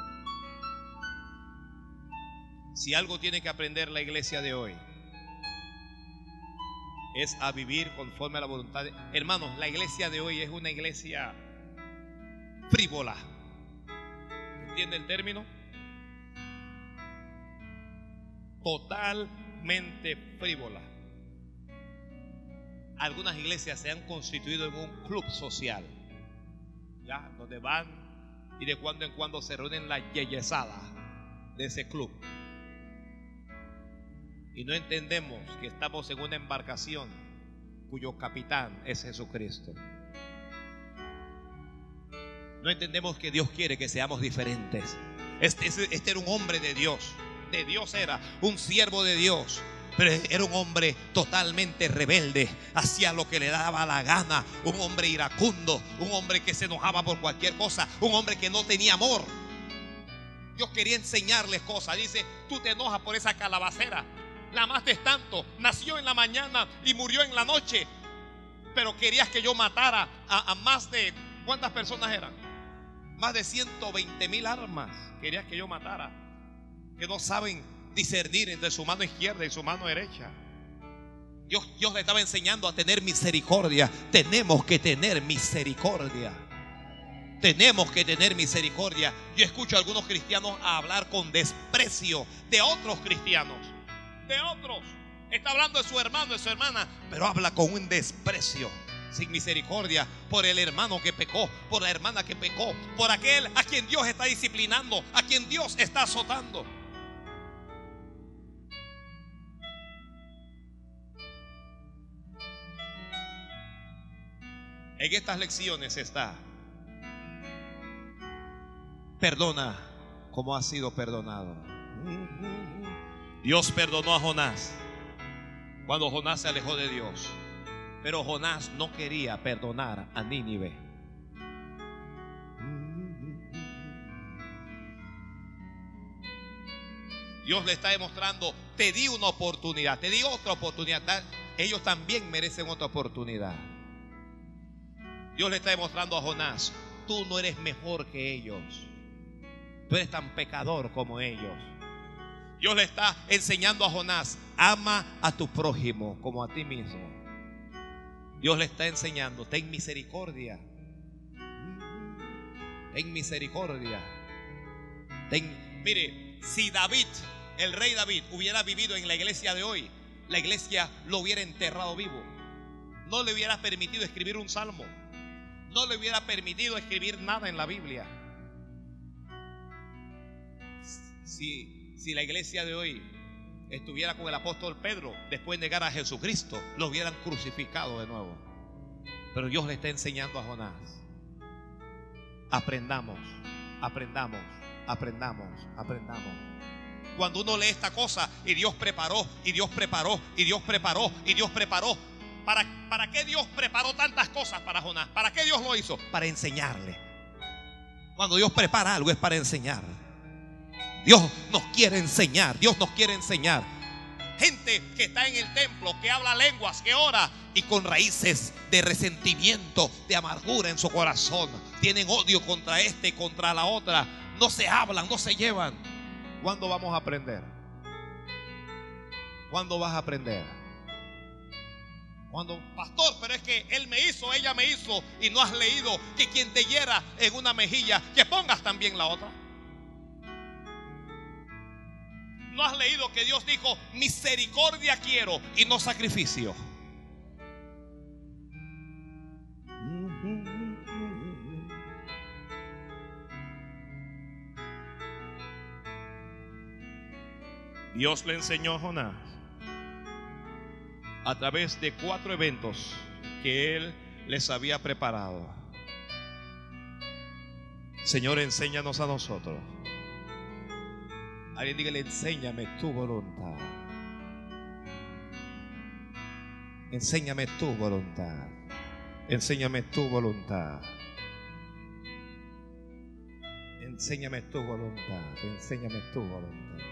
Speaker 1: Si algo tiene que aprender la iglesia de hoy, es a vivir conforme a la voluntad. De... Hermanos, la iglesia de hoy es una iglesia frívola. ¿Entiende el término? Totalmente frívola. Algunas iglesias se han constituido en un club social, ya, donde van y de cuando en cuando se reúnen la yeyesada de ese club. Y no entendemos que estamos en una embarcación cuyo capitán es Jesucristo. No entendemos que Dios quiere que seamos diferentes. Este, este, era un hombre de Dios. De Dios era un siervo de Dios. Pero era un hombre totalmente rebelde, hacía lo que le daba la gana, un hombre iracundo, un hombre que se enojaba por cualquier cosa, un hombre que no tenía amor. Dios quería enseñarles cosas. Dice, tú te enojas por esa calabacera, la amaste tanto, nació en la mañana y murió en la noche. Pero querías que yo matara a, más de, ¿cuántas personas eran? Más de 120 mil armas querías que yo matara. Que no saben discernir entre su mano izquierda y su mano derecha. Dios, Dios le estaba enseñando a tener misericordia. Tenemos que tener misericordia. Tenemos que tener misericordia. Yo escucho a algunos cristianos hablar con desprecio de otros cristianos de otros. Está hablando de su hermano, de su hermana, pero habla con un desprecio, sin misericordia, por el hermano que pecó, por la hermana que pecó, por aquel a quien Dios está disciplinando, a quien Dios está azotando. En estas lecciones está, perdona como ha sido perdonado. Dios perdonó a Jonás cuando Jonás se alejó de Dios. Pero Jonás no quería perdonar a Nínive. Dios le está demostrando, te di una oportunidad, te di otra oportunidad. Ellos también merecen otra oportunidad. Dios le está demostrando a Jonás, tú no eres mejor que ellos. Tú eres tan pecador como ellos. Dios le está enseñando a Jonás, ama a tu prójimo como a ti mismo. Dios le está enseñando, ten misericordia. Ten misericordia. Ten, mire, si David, el rey David, hubiera vivido en la iglesia de hoy, la iglesia lo hubiera enterrado vivo. No le hubiera permitido escribir un salmo. No le hubiera permitido escribir nada en la Biblia. Si si la iglesia de hoy estuviera con el apóstol Pedro, después de negar a Jesucristo, lo hubieran crucificado de nuevo. Pero Dios le está enseñando a Jonás. Aprendamos, aprendamos, aprendamos, aprendamos. Cuando uno lee esta cosa y Dios preparó, y Dios preparó, y Dios preparó, y Dios preparó. ¿Para, ¿Para qué Dios preparó tantas cosas para Jonás? ¿Para qué Dios lo hizo? Para enseñarle. Cuando Dios prepara algo es para enseñar. Dios nos quiere enseñar, Dios nos quiere enseñar. Gente que está en el templo, que habla lenguas, que ora y con raíces de resentimiento, de amargura en su corazón. Tienen odio contra este, contra la otra. No se hablan, no se llevan. ¿Cuándo vamos a aprender? ¿Cuándo vas a aprender? Cuando, pastor, pero es que él me hizo, ella me hizo, y no has leído que quien te hiera en una mejilla, que pongas también la otra. ¿No has leído que Dios dijo, misericordia quiero y no sacrificio? Dios le enseñó a Jonás a través de cuatro eventos que él les había preparado. Señor, enséñanos a nosotros. Alguien dígale, enséñame tu voluntad. Enséñame tu voluntad. Enséñame tu voluntad. Enséñame tu voluntad. Enséñame tu voluntad.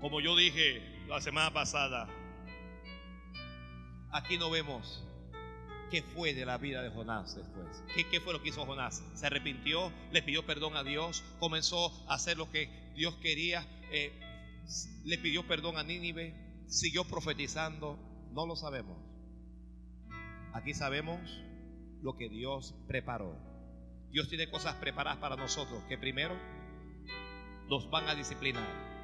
Speaker 1: Como yo dije la semana pasada, aquí no vemos qué fue de la vida de Jonás después. ¿Qué, fue lo que hizo Jonás? Se arrepintió, le pidió perdón a Dios, comenzó a hacer lo que Dios quería, eh, le pidió perdón a Nínive, siguió profetizando, no lo sabemos. Aquí sabemos lo que Dios preparó. Dios tiene cosas preparadas para nosotros que primero nos van a disciplinar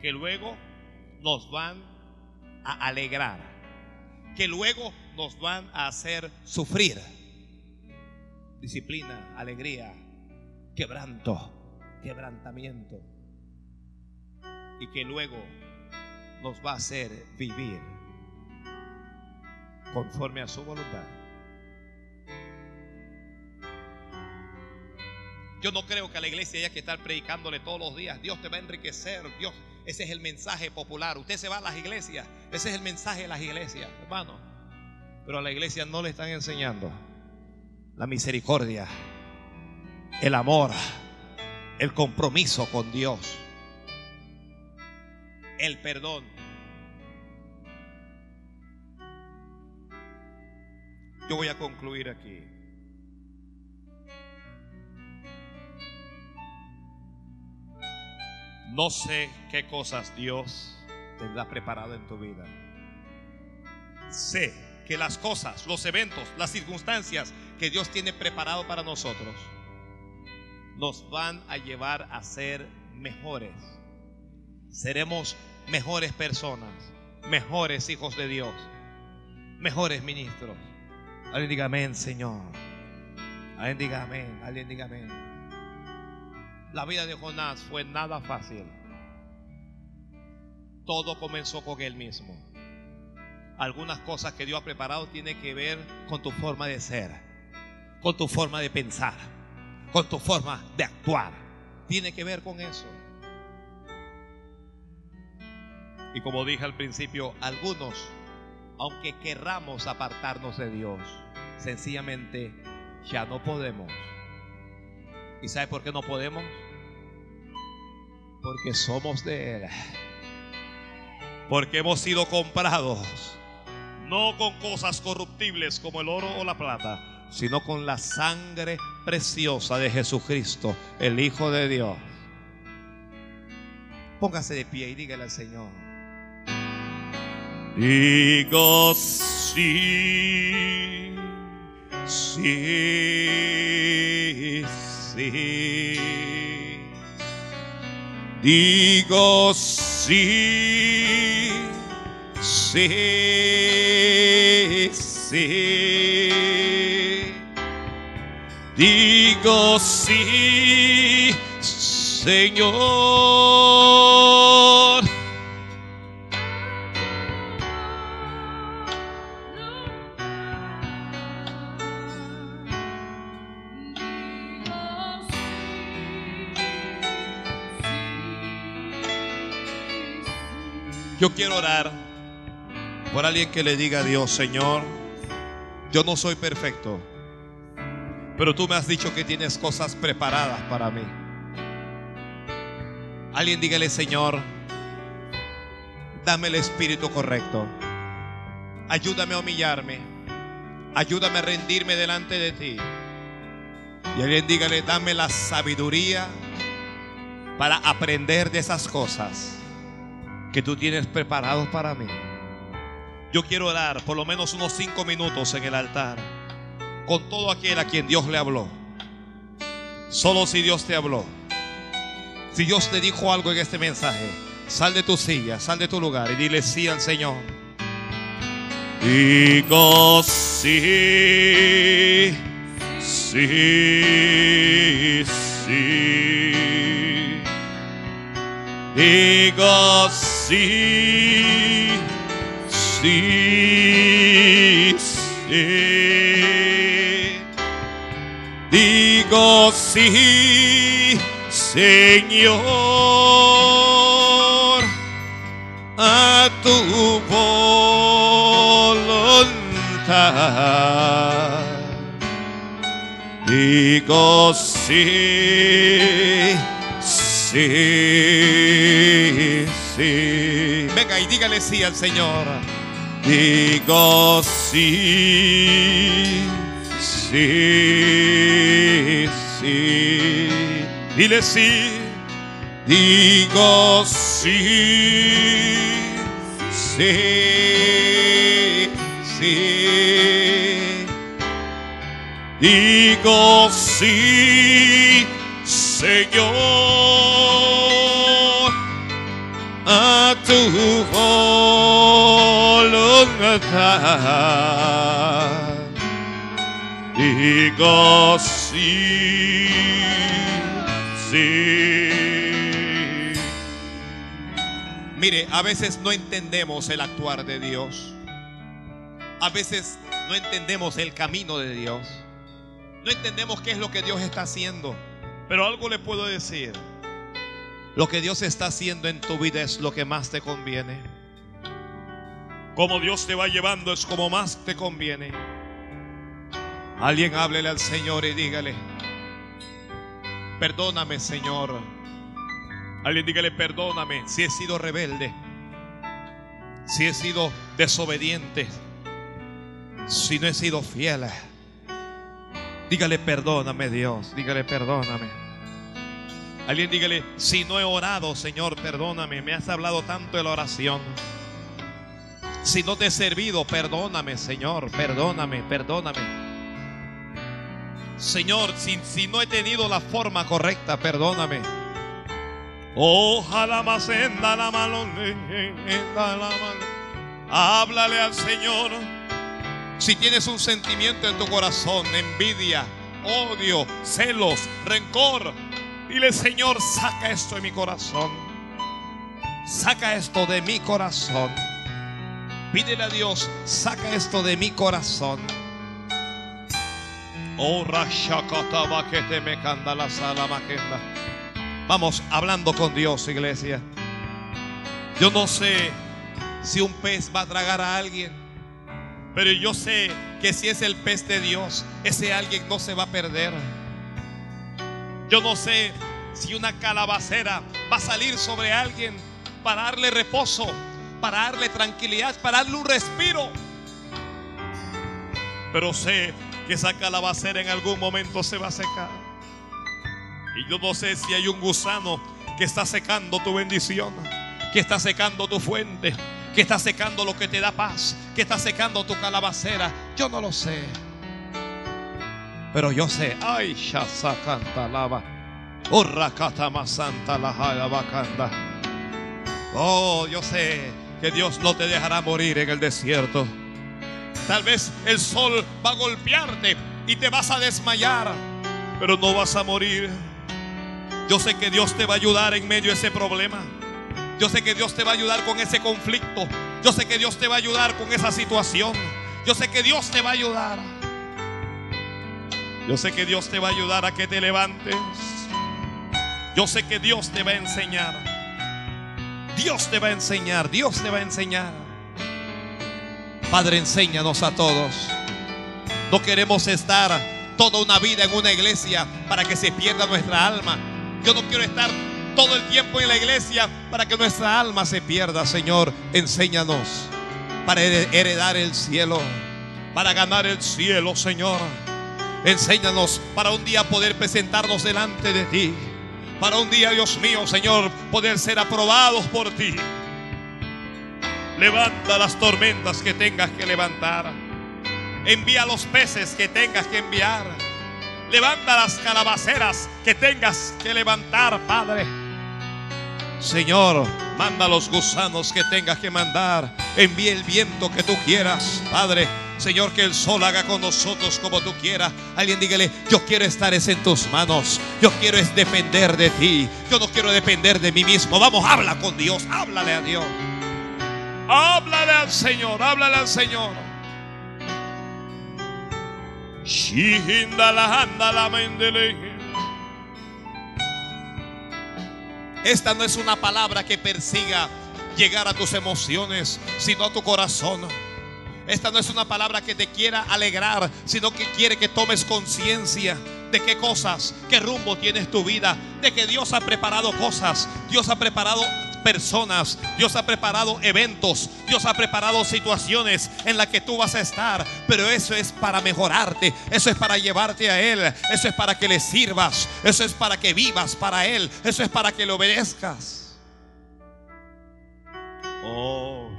Speaker 1: que luego nos van a alegrar, que luego nos van a hacer sufrir. Disciplina, alegría, quebranto, quebrantamiento. Y que luego nos va a hacer vivir conforme a su voluntad. Yo no creo que a la iglesia haya que estar predicándole todos los días. Dios te va a enriquecer. Dios, ese es el mensaje popular. Usted se va a las iglesias. Ese es el mensaje de las iglesias, hermano. Pero a la iglesia no le están enseñando la misericordia, el amor, el compromiso con Dios, el perdón. Yo voy a concluir aquí. No sé qué cosas Dios tendrá preparado en tu vida. Sé que las cosas, los eventos, las circunstancias que Dios tiene preparado para nosotros nos van a llevar a ser mejores. Seremos mejores personas, mejores hijos de Dios, mejores ministros. Alguien diga amén, Señor. Alguien diga amén, alguien diga amén. La vida de Jonás fue nada fácil. Todo comenzó con él mismo. Algunas cosas que Dios ha preparado tienen que ver con tu forma de ser, con tu forma de pensar, con tu forma de actuar. Tiene que ver con eso. Y como dije al principio, algunos, aunque querramos apartarnos de Dios, sencillamente ya no podemos. ¿Y sabe por qué no podemos? Porque somos de Él. Porque hemos sido comprados. No con cosas corruptibles como el oro o la plata, sino con la sangre preciosa de Jesucristo, el Hijo de Dios. Póngase de pie y dígale al Señor. Digo sí, sí, sí. Digo sí, sí, sí. Digo sí, Señor. Yo quiero orar por alguien que le diga a Dios, Señor, yo no soy perfecto, pero tú me has dicho que tienes cosas preparadas para mí. Alguien dígale, Señor, dame el espíritu correcto. Ayúdame a humillarme. Ayúdame a rendirme delante de ti. Y alguien dígale, dame la sabiduría para aprender de esas cosas que tú tienes preparados para mí. Yo quiero orar por lo menos unos cinco minutos en el altar con todo aquel a quien Dios le habló. Solo si Dios te habló. Si Dios te dijo algo en este mensaje, sal de tu silla, sal de tu lugar y dile sí al Señor. Digo sí, sí, sí. Digo sí, sí, sí. Digo sí, Señor, a tu voluntad. Digo sí, sí, Venga y dígale sí al Señor. Digo sí, sí, sí. Dile sí. Digo sí, sí, sí. Digo sí, Señor, Digo sí, sí. Mire, a veces no entendemos el actuar de Dios. A veces no entendemos el camino de Dios. No entendemos qué es lo que Dios está haciendo. Pero algo le puedo decir. Lo que Dios está haciendo en tu vida es lo que más te conviene. Como Dios te va llevando es como más te conviene. Alguien háblele al Señor y dígale, perdóname Señor. Alguien dígale, perdóname si he sido rebelde, si he sido desobediente, si no he sido fiel. Dígale, perdóname Dios, dígale, perdóname. Alguien dígale, si no he orado, Señor, perdóname, me has hablado tanto de la oración. Si no te he servido, perdóname, Señor, perdóname, perdóname. Señor, si, si no he tenido la forma correcta, perdóname. Ojalá más mano, la mano. Háblale al Señor. Si tienes un sentimiento en tu corazón, envidia, odio, celos, rencor, dile Señor, saca esto de mi corazón. Saca esto de mi corazón. Pídele a Dios, saca esto de mi corazón. Oh. Vamos hablando con Dios, iglesia. Yo no sé si un pez va a tragar a alguien, pero yo sé que si es el pez de Dios, ese alguien no se va a perder. Yo no sé si una calabacera va a salir sobre alguien para darle reposo, para darle tranquilidad, para darle un respiro. Pero sé que esa calabacera en algún momento se va a secar. Y yo no sé si hay un gusano que está secando tu bendición, que está secando tu fuente, que está secando lo que te da paz, que está secando tu calabacera. Yo no lo sé. Pero yo sé, ay, Shasa canta lava. santa la Oh, yo sé que Dios no te dejará morir en el desierto. Tal vez el sol va a golpearte y te vas a desmayar, pero no vas a morir. Yo sé que Dios te va a ayudar en medio de ese problema. Yo sé que Dios te va a ayudar con ese conflicto. Yo sé que Dios te va a ayudar con esa situación. Yo sé que Dios te va a ayudar. Yo sé que Dios te va a ayudar a que te levantes. Yo sé que Dios te va a enseñar. Dios te va a enseñar. Dios te va a enseñar. Padre, enséñanos a todos. No queremos estar toda una vida en una iglesia para que se pierda nuestra alma. Yo no quiero estar todo el tiempo en la iglesia para que nuestra alma se pierda, Señor. Enséñanos para heredar el cielo, para ganar el cielo, Señor. Enséñanos para un día poder presentarnos delante de ti. Para un día, Dios mío, Señor, poder ser aprobados por ti. Levanta las tormentas que tengas que levantar. Envía los peces que tengas que enviar. Levanta las calabaceras que tengas que levantar, Padre. Señor, manda los gusanos que tengas que mandar. Envíe el viento que tú quieras, Padre. Señor, que el sol haga con nosotros como tú quieras. Alguien dígale, yo quiero estar es en tus manos. Yo quiero es depender de ti. Yo no quiero depender de mí mismo. Vamos, habla con Dios. Háblale a Dios. Háblale al Señor. Háblale al Señor. Esta no es una palabra que persiga llegar a tus emociones, sino a tu corazón. Esta no es una palabra que te quiera alegrar, sino que quiere que tomes conciencia de qué cosas, qué rumbo tienes tu vida, de que Dios ha preparado cosas, Dios ha preparado personas, Dios ha preparado eventos, Dios ha preparado situaciones en las que tú vas a estar, pero eso es para mejorarte, eso es para llevarte a Él, eso es para que le sirvas, eso es para que vivas para Él, eso es para que le obedezcas. Oh,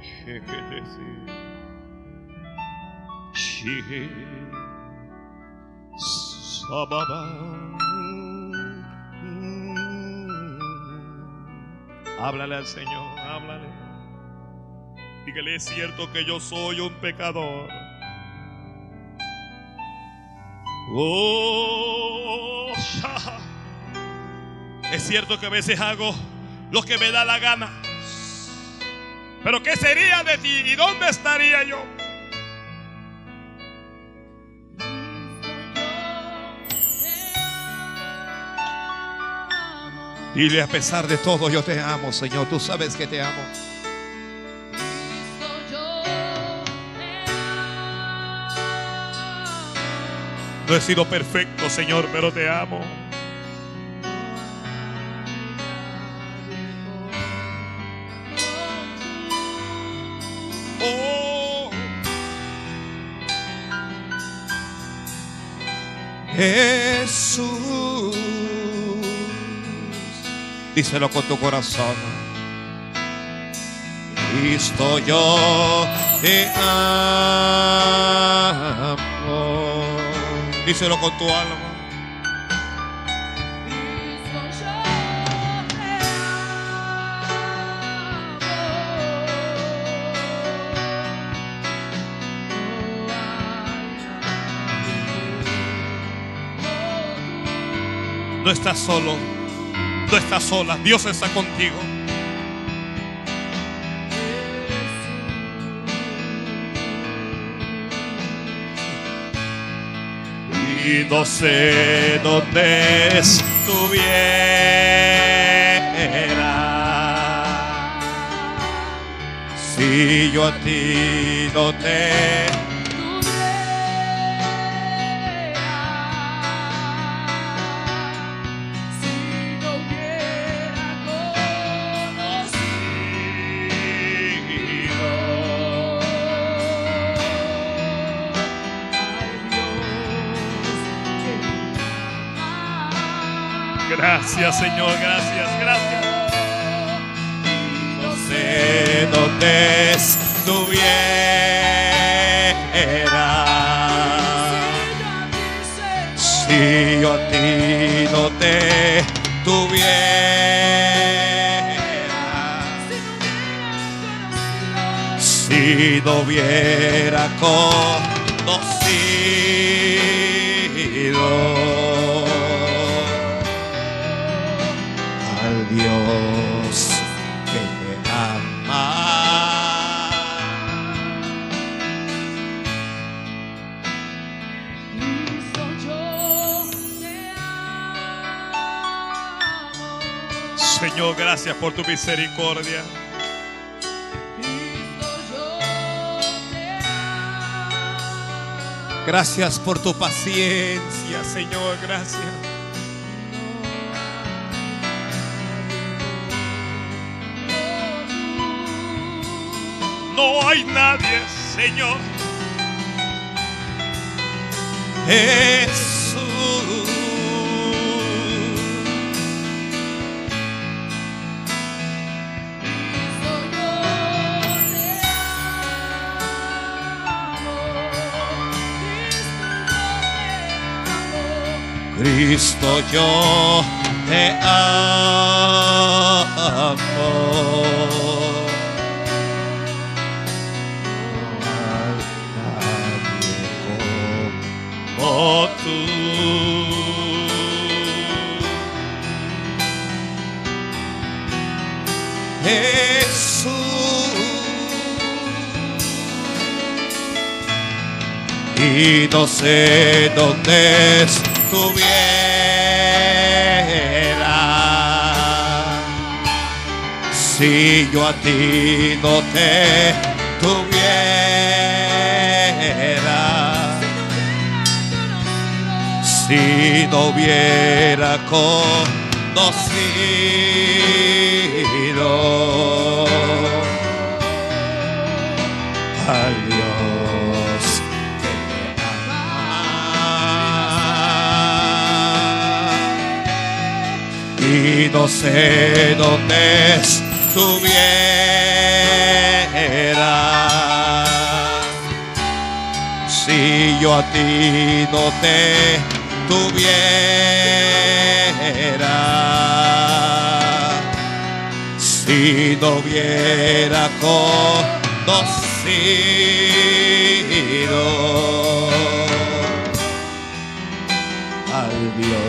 Speaker 1: Háblale al Señor, háblale. Dígale, es cierto que yo soy un pecador. Oh, *laughs* es cierto que a veces hago lo que me da la gana. Pero ¿qué sería de ti y dónde estaría yo? Dile a pesar de todo, yo te amo, Señor. Tú sabes que te amo. No he sido perfecto, Señor, pero te amo. Oh. Jesús. Díselo con tu corazón. Cristo, yo te amo. Díselo con tu alma. No estás solo estás sola, Dios está contigo. Y no sé dónde estuviera si yo a ti no te Gracias, Señor, gracias, gracias. No sé dónde estuviera si yo a ti no te tuviera. Si no hubiera conocido. Gracias por tu misericordia. Gracias por tu paciencia, Señor, gracias. no hay nadie, Señor. Jesús. Cristo yo te amo. como tú. Jesús. Estuviera si yo a ti no te tuviera. Si no hubiera conocido No sé dónde estuviera. Si yo a ti no te tuviera, si no hubiera conocido al Dios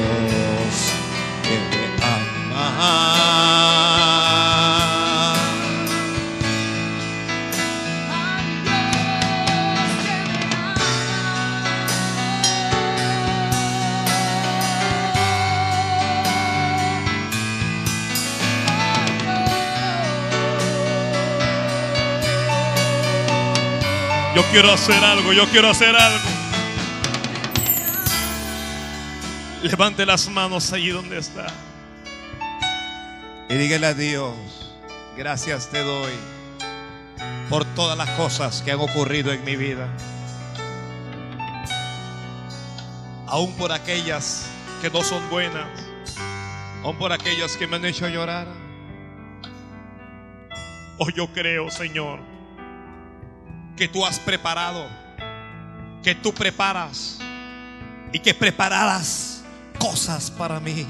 Speaker 1: Yo quiero hacer algo, yo quiero hacer algo. Levante las manos allí donde está. Y dígale a Dios, gracias te doy por todas las cosas que han ocurrido en mi vida. Aún por aquellas que no son buenas. Aún por aquellas que me han hecho llorar. Hoy yo creo, Señor, que tú has preparado, que tú preparas y que prepararás cosas para mí.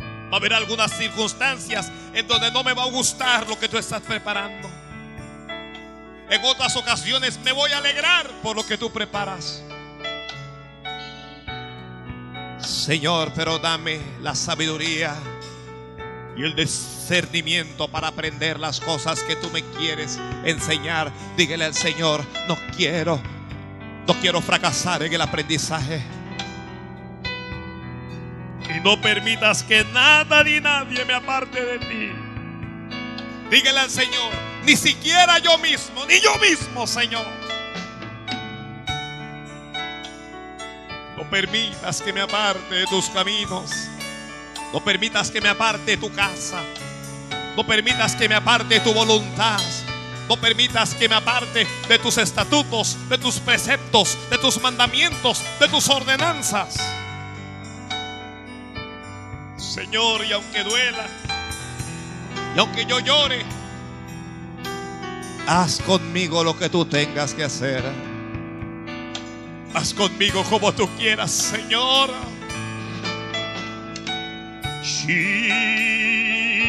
Speaker 1: Va a haber algunas circunstancias en donde no me va a gustar lo que tú estás preparando. En otras ocasiones me voy a alegrar por lo que tú preparas. Señor, pero dame la sabiduría y el discernimiento para aprender las cosas que tú me quieres enseñar. Dígale al Señor, no quiero, no quiero fracasar en el aprendizaje. Y no permitas que nada ni nadie me aparte de ti. Dígale al Señor, ni siquiera yo mismo, ni yo mismo, Señor. No permitas que me aparte de tus caminos. No permitas que me aparte tu casa. No permitas que me aparte tu voluntad. No permitas que me aparte de tus estatutos, de tus preceptos, de tus mandamientos, de tus ordenanzas. Señor, y aunque duela, y aunque yo llore, haz conmigo lo que tú tengas que hacer. Haz conmigo como tú quieras, Señor.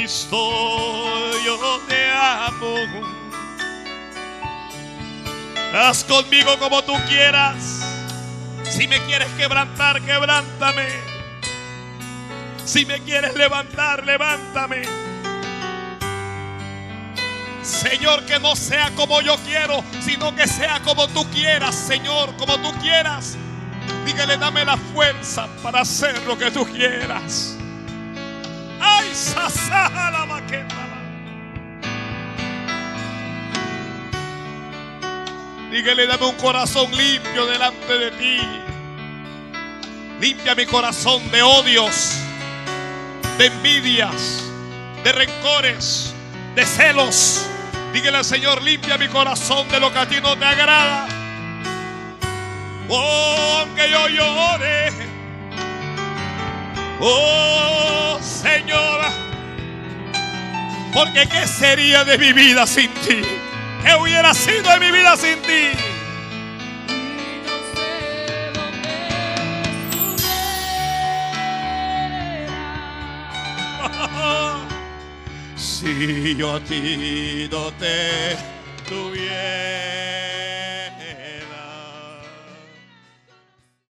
Speaker 1: Cristo, yo te amo. Haz conmigo como tú quieras. Si me quieres quebrantar, quebrántame. Si me quieres levantar, levántame. Señor, que no sea como yo quiero, sino que sea como tú quieras, Señor, como tú quieras. Dígale, dame la fuerza para hacer lo que tú quieras. Ay, sasá la maqueta. Dígale, dame un corazón limpio delante de ti. Limpia mi corazón de odios, de envidias, de rencores, de celos. Dígale al Señor, limpia mi corazón de lo que a ti no te agrada. Oh, aunque yo llore. Oh, Señora. Porque ¿qué sería de mi vida sin ti? ¿Qué hubiera sido de mi vida sin ti? *laughs* Si yo a ti no te tuviera.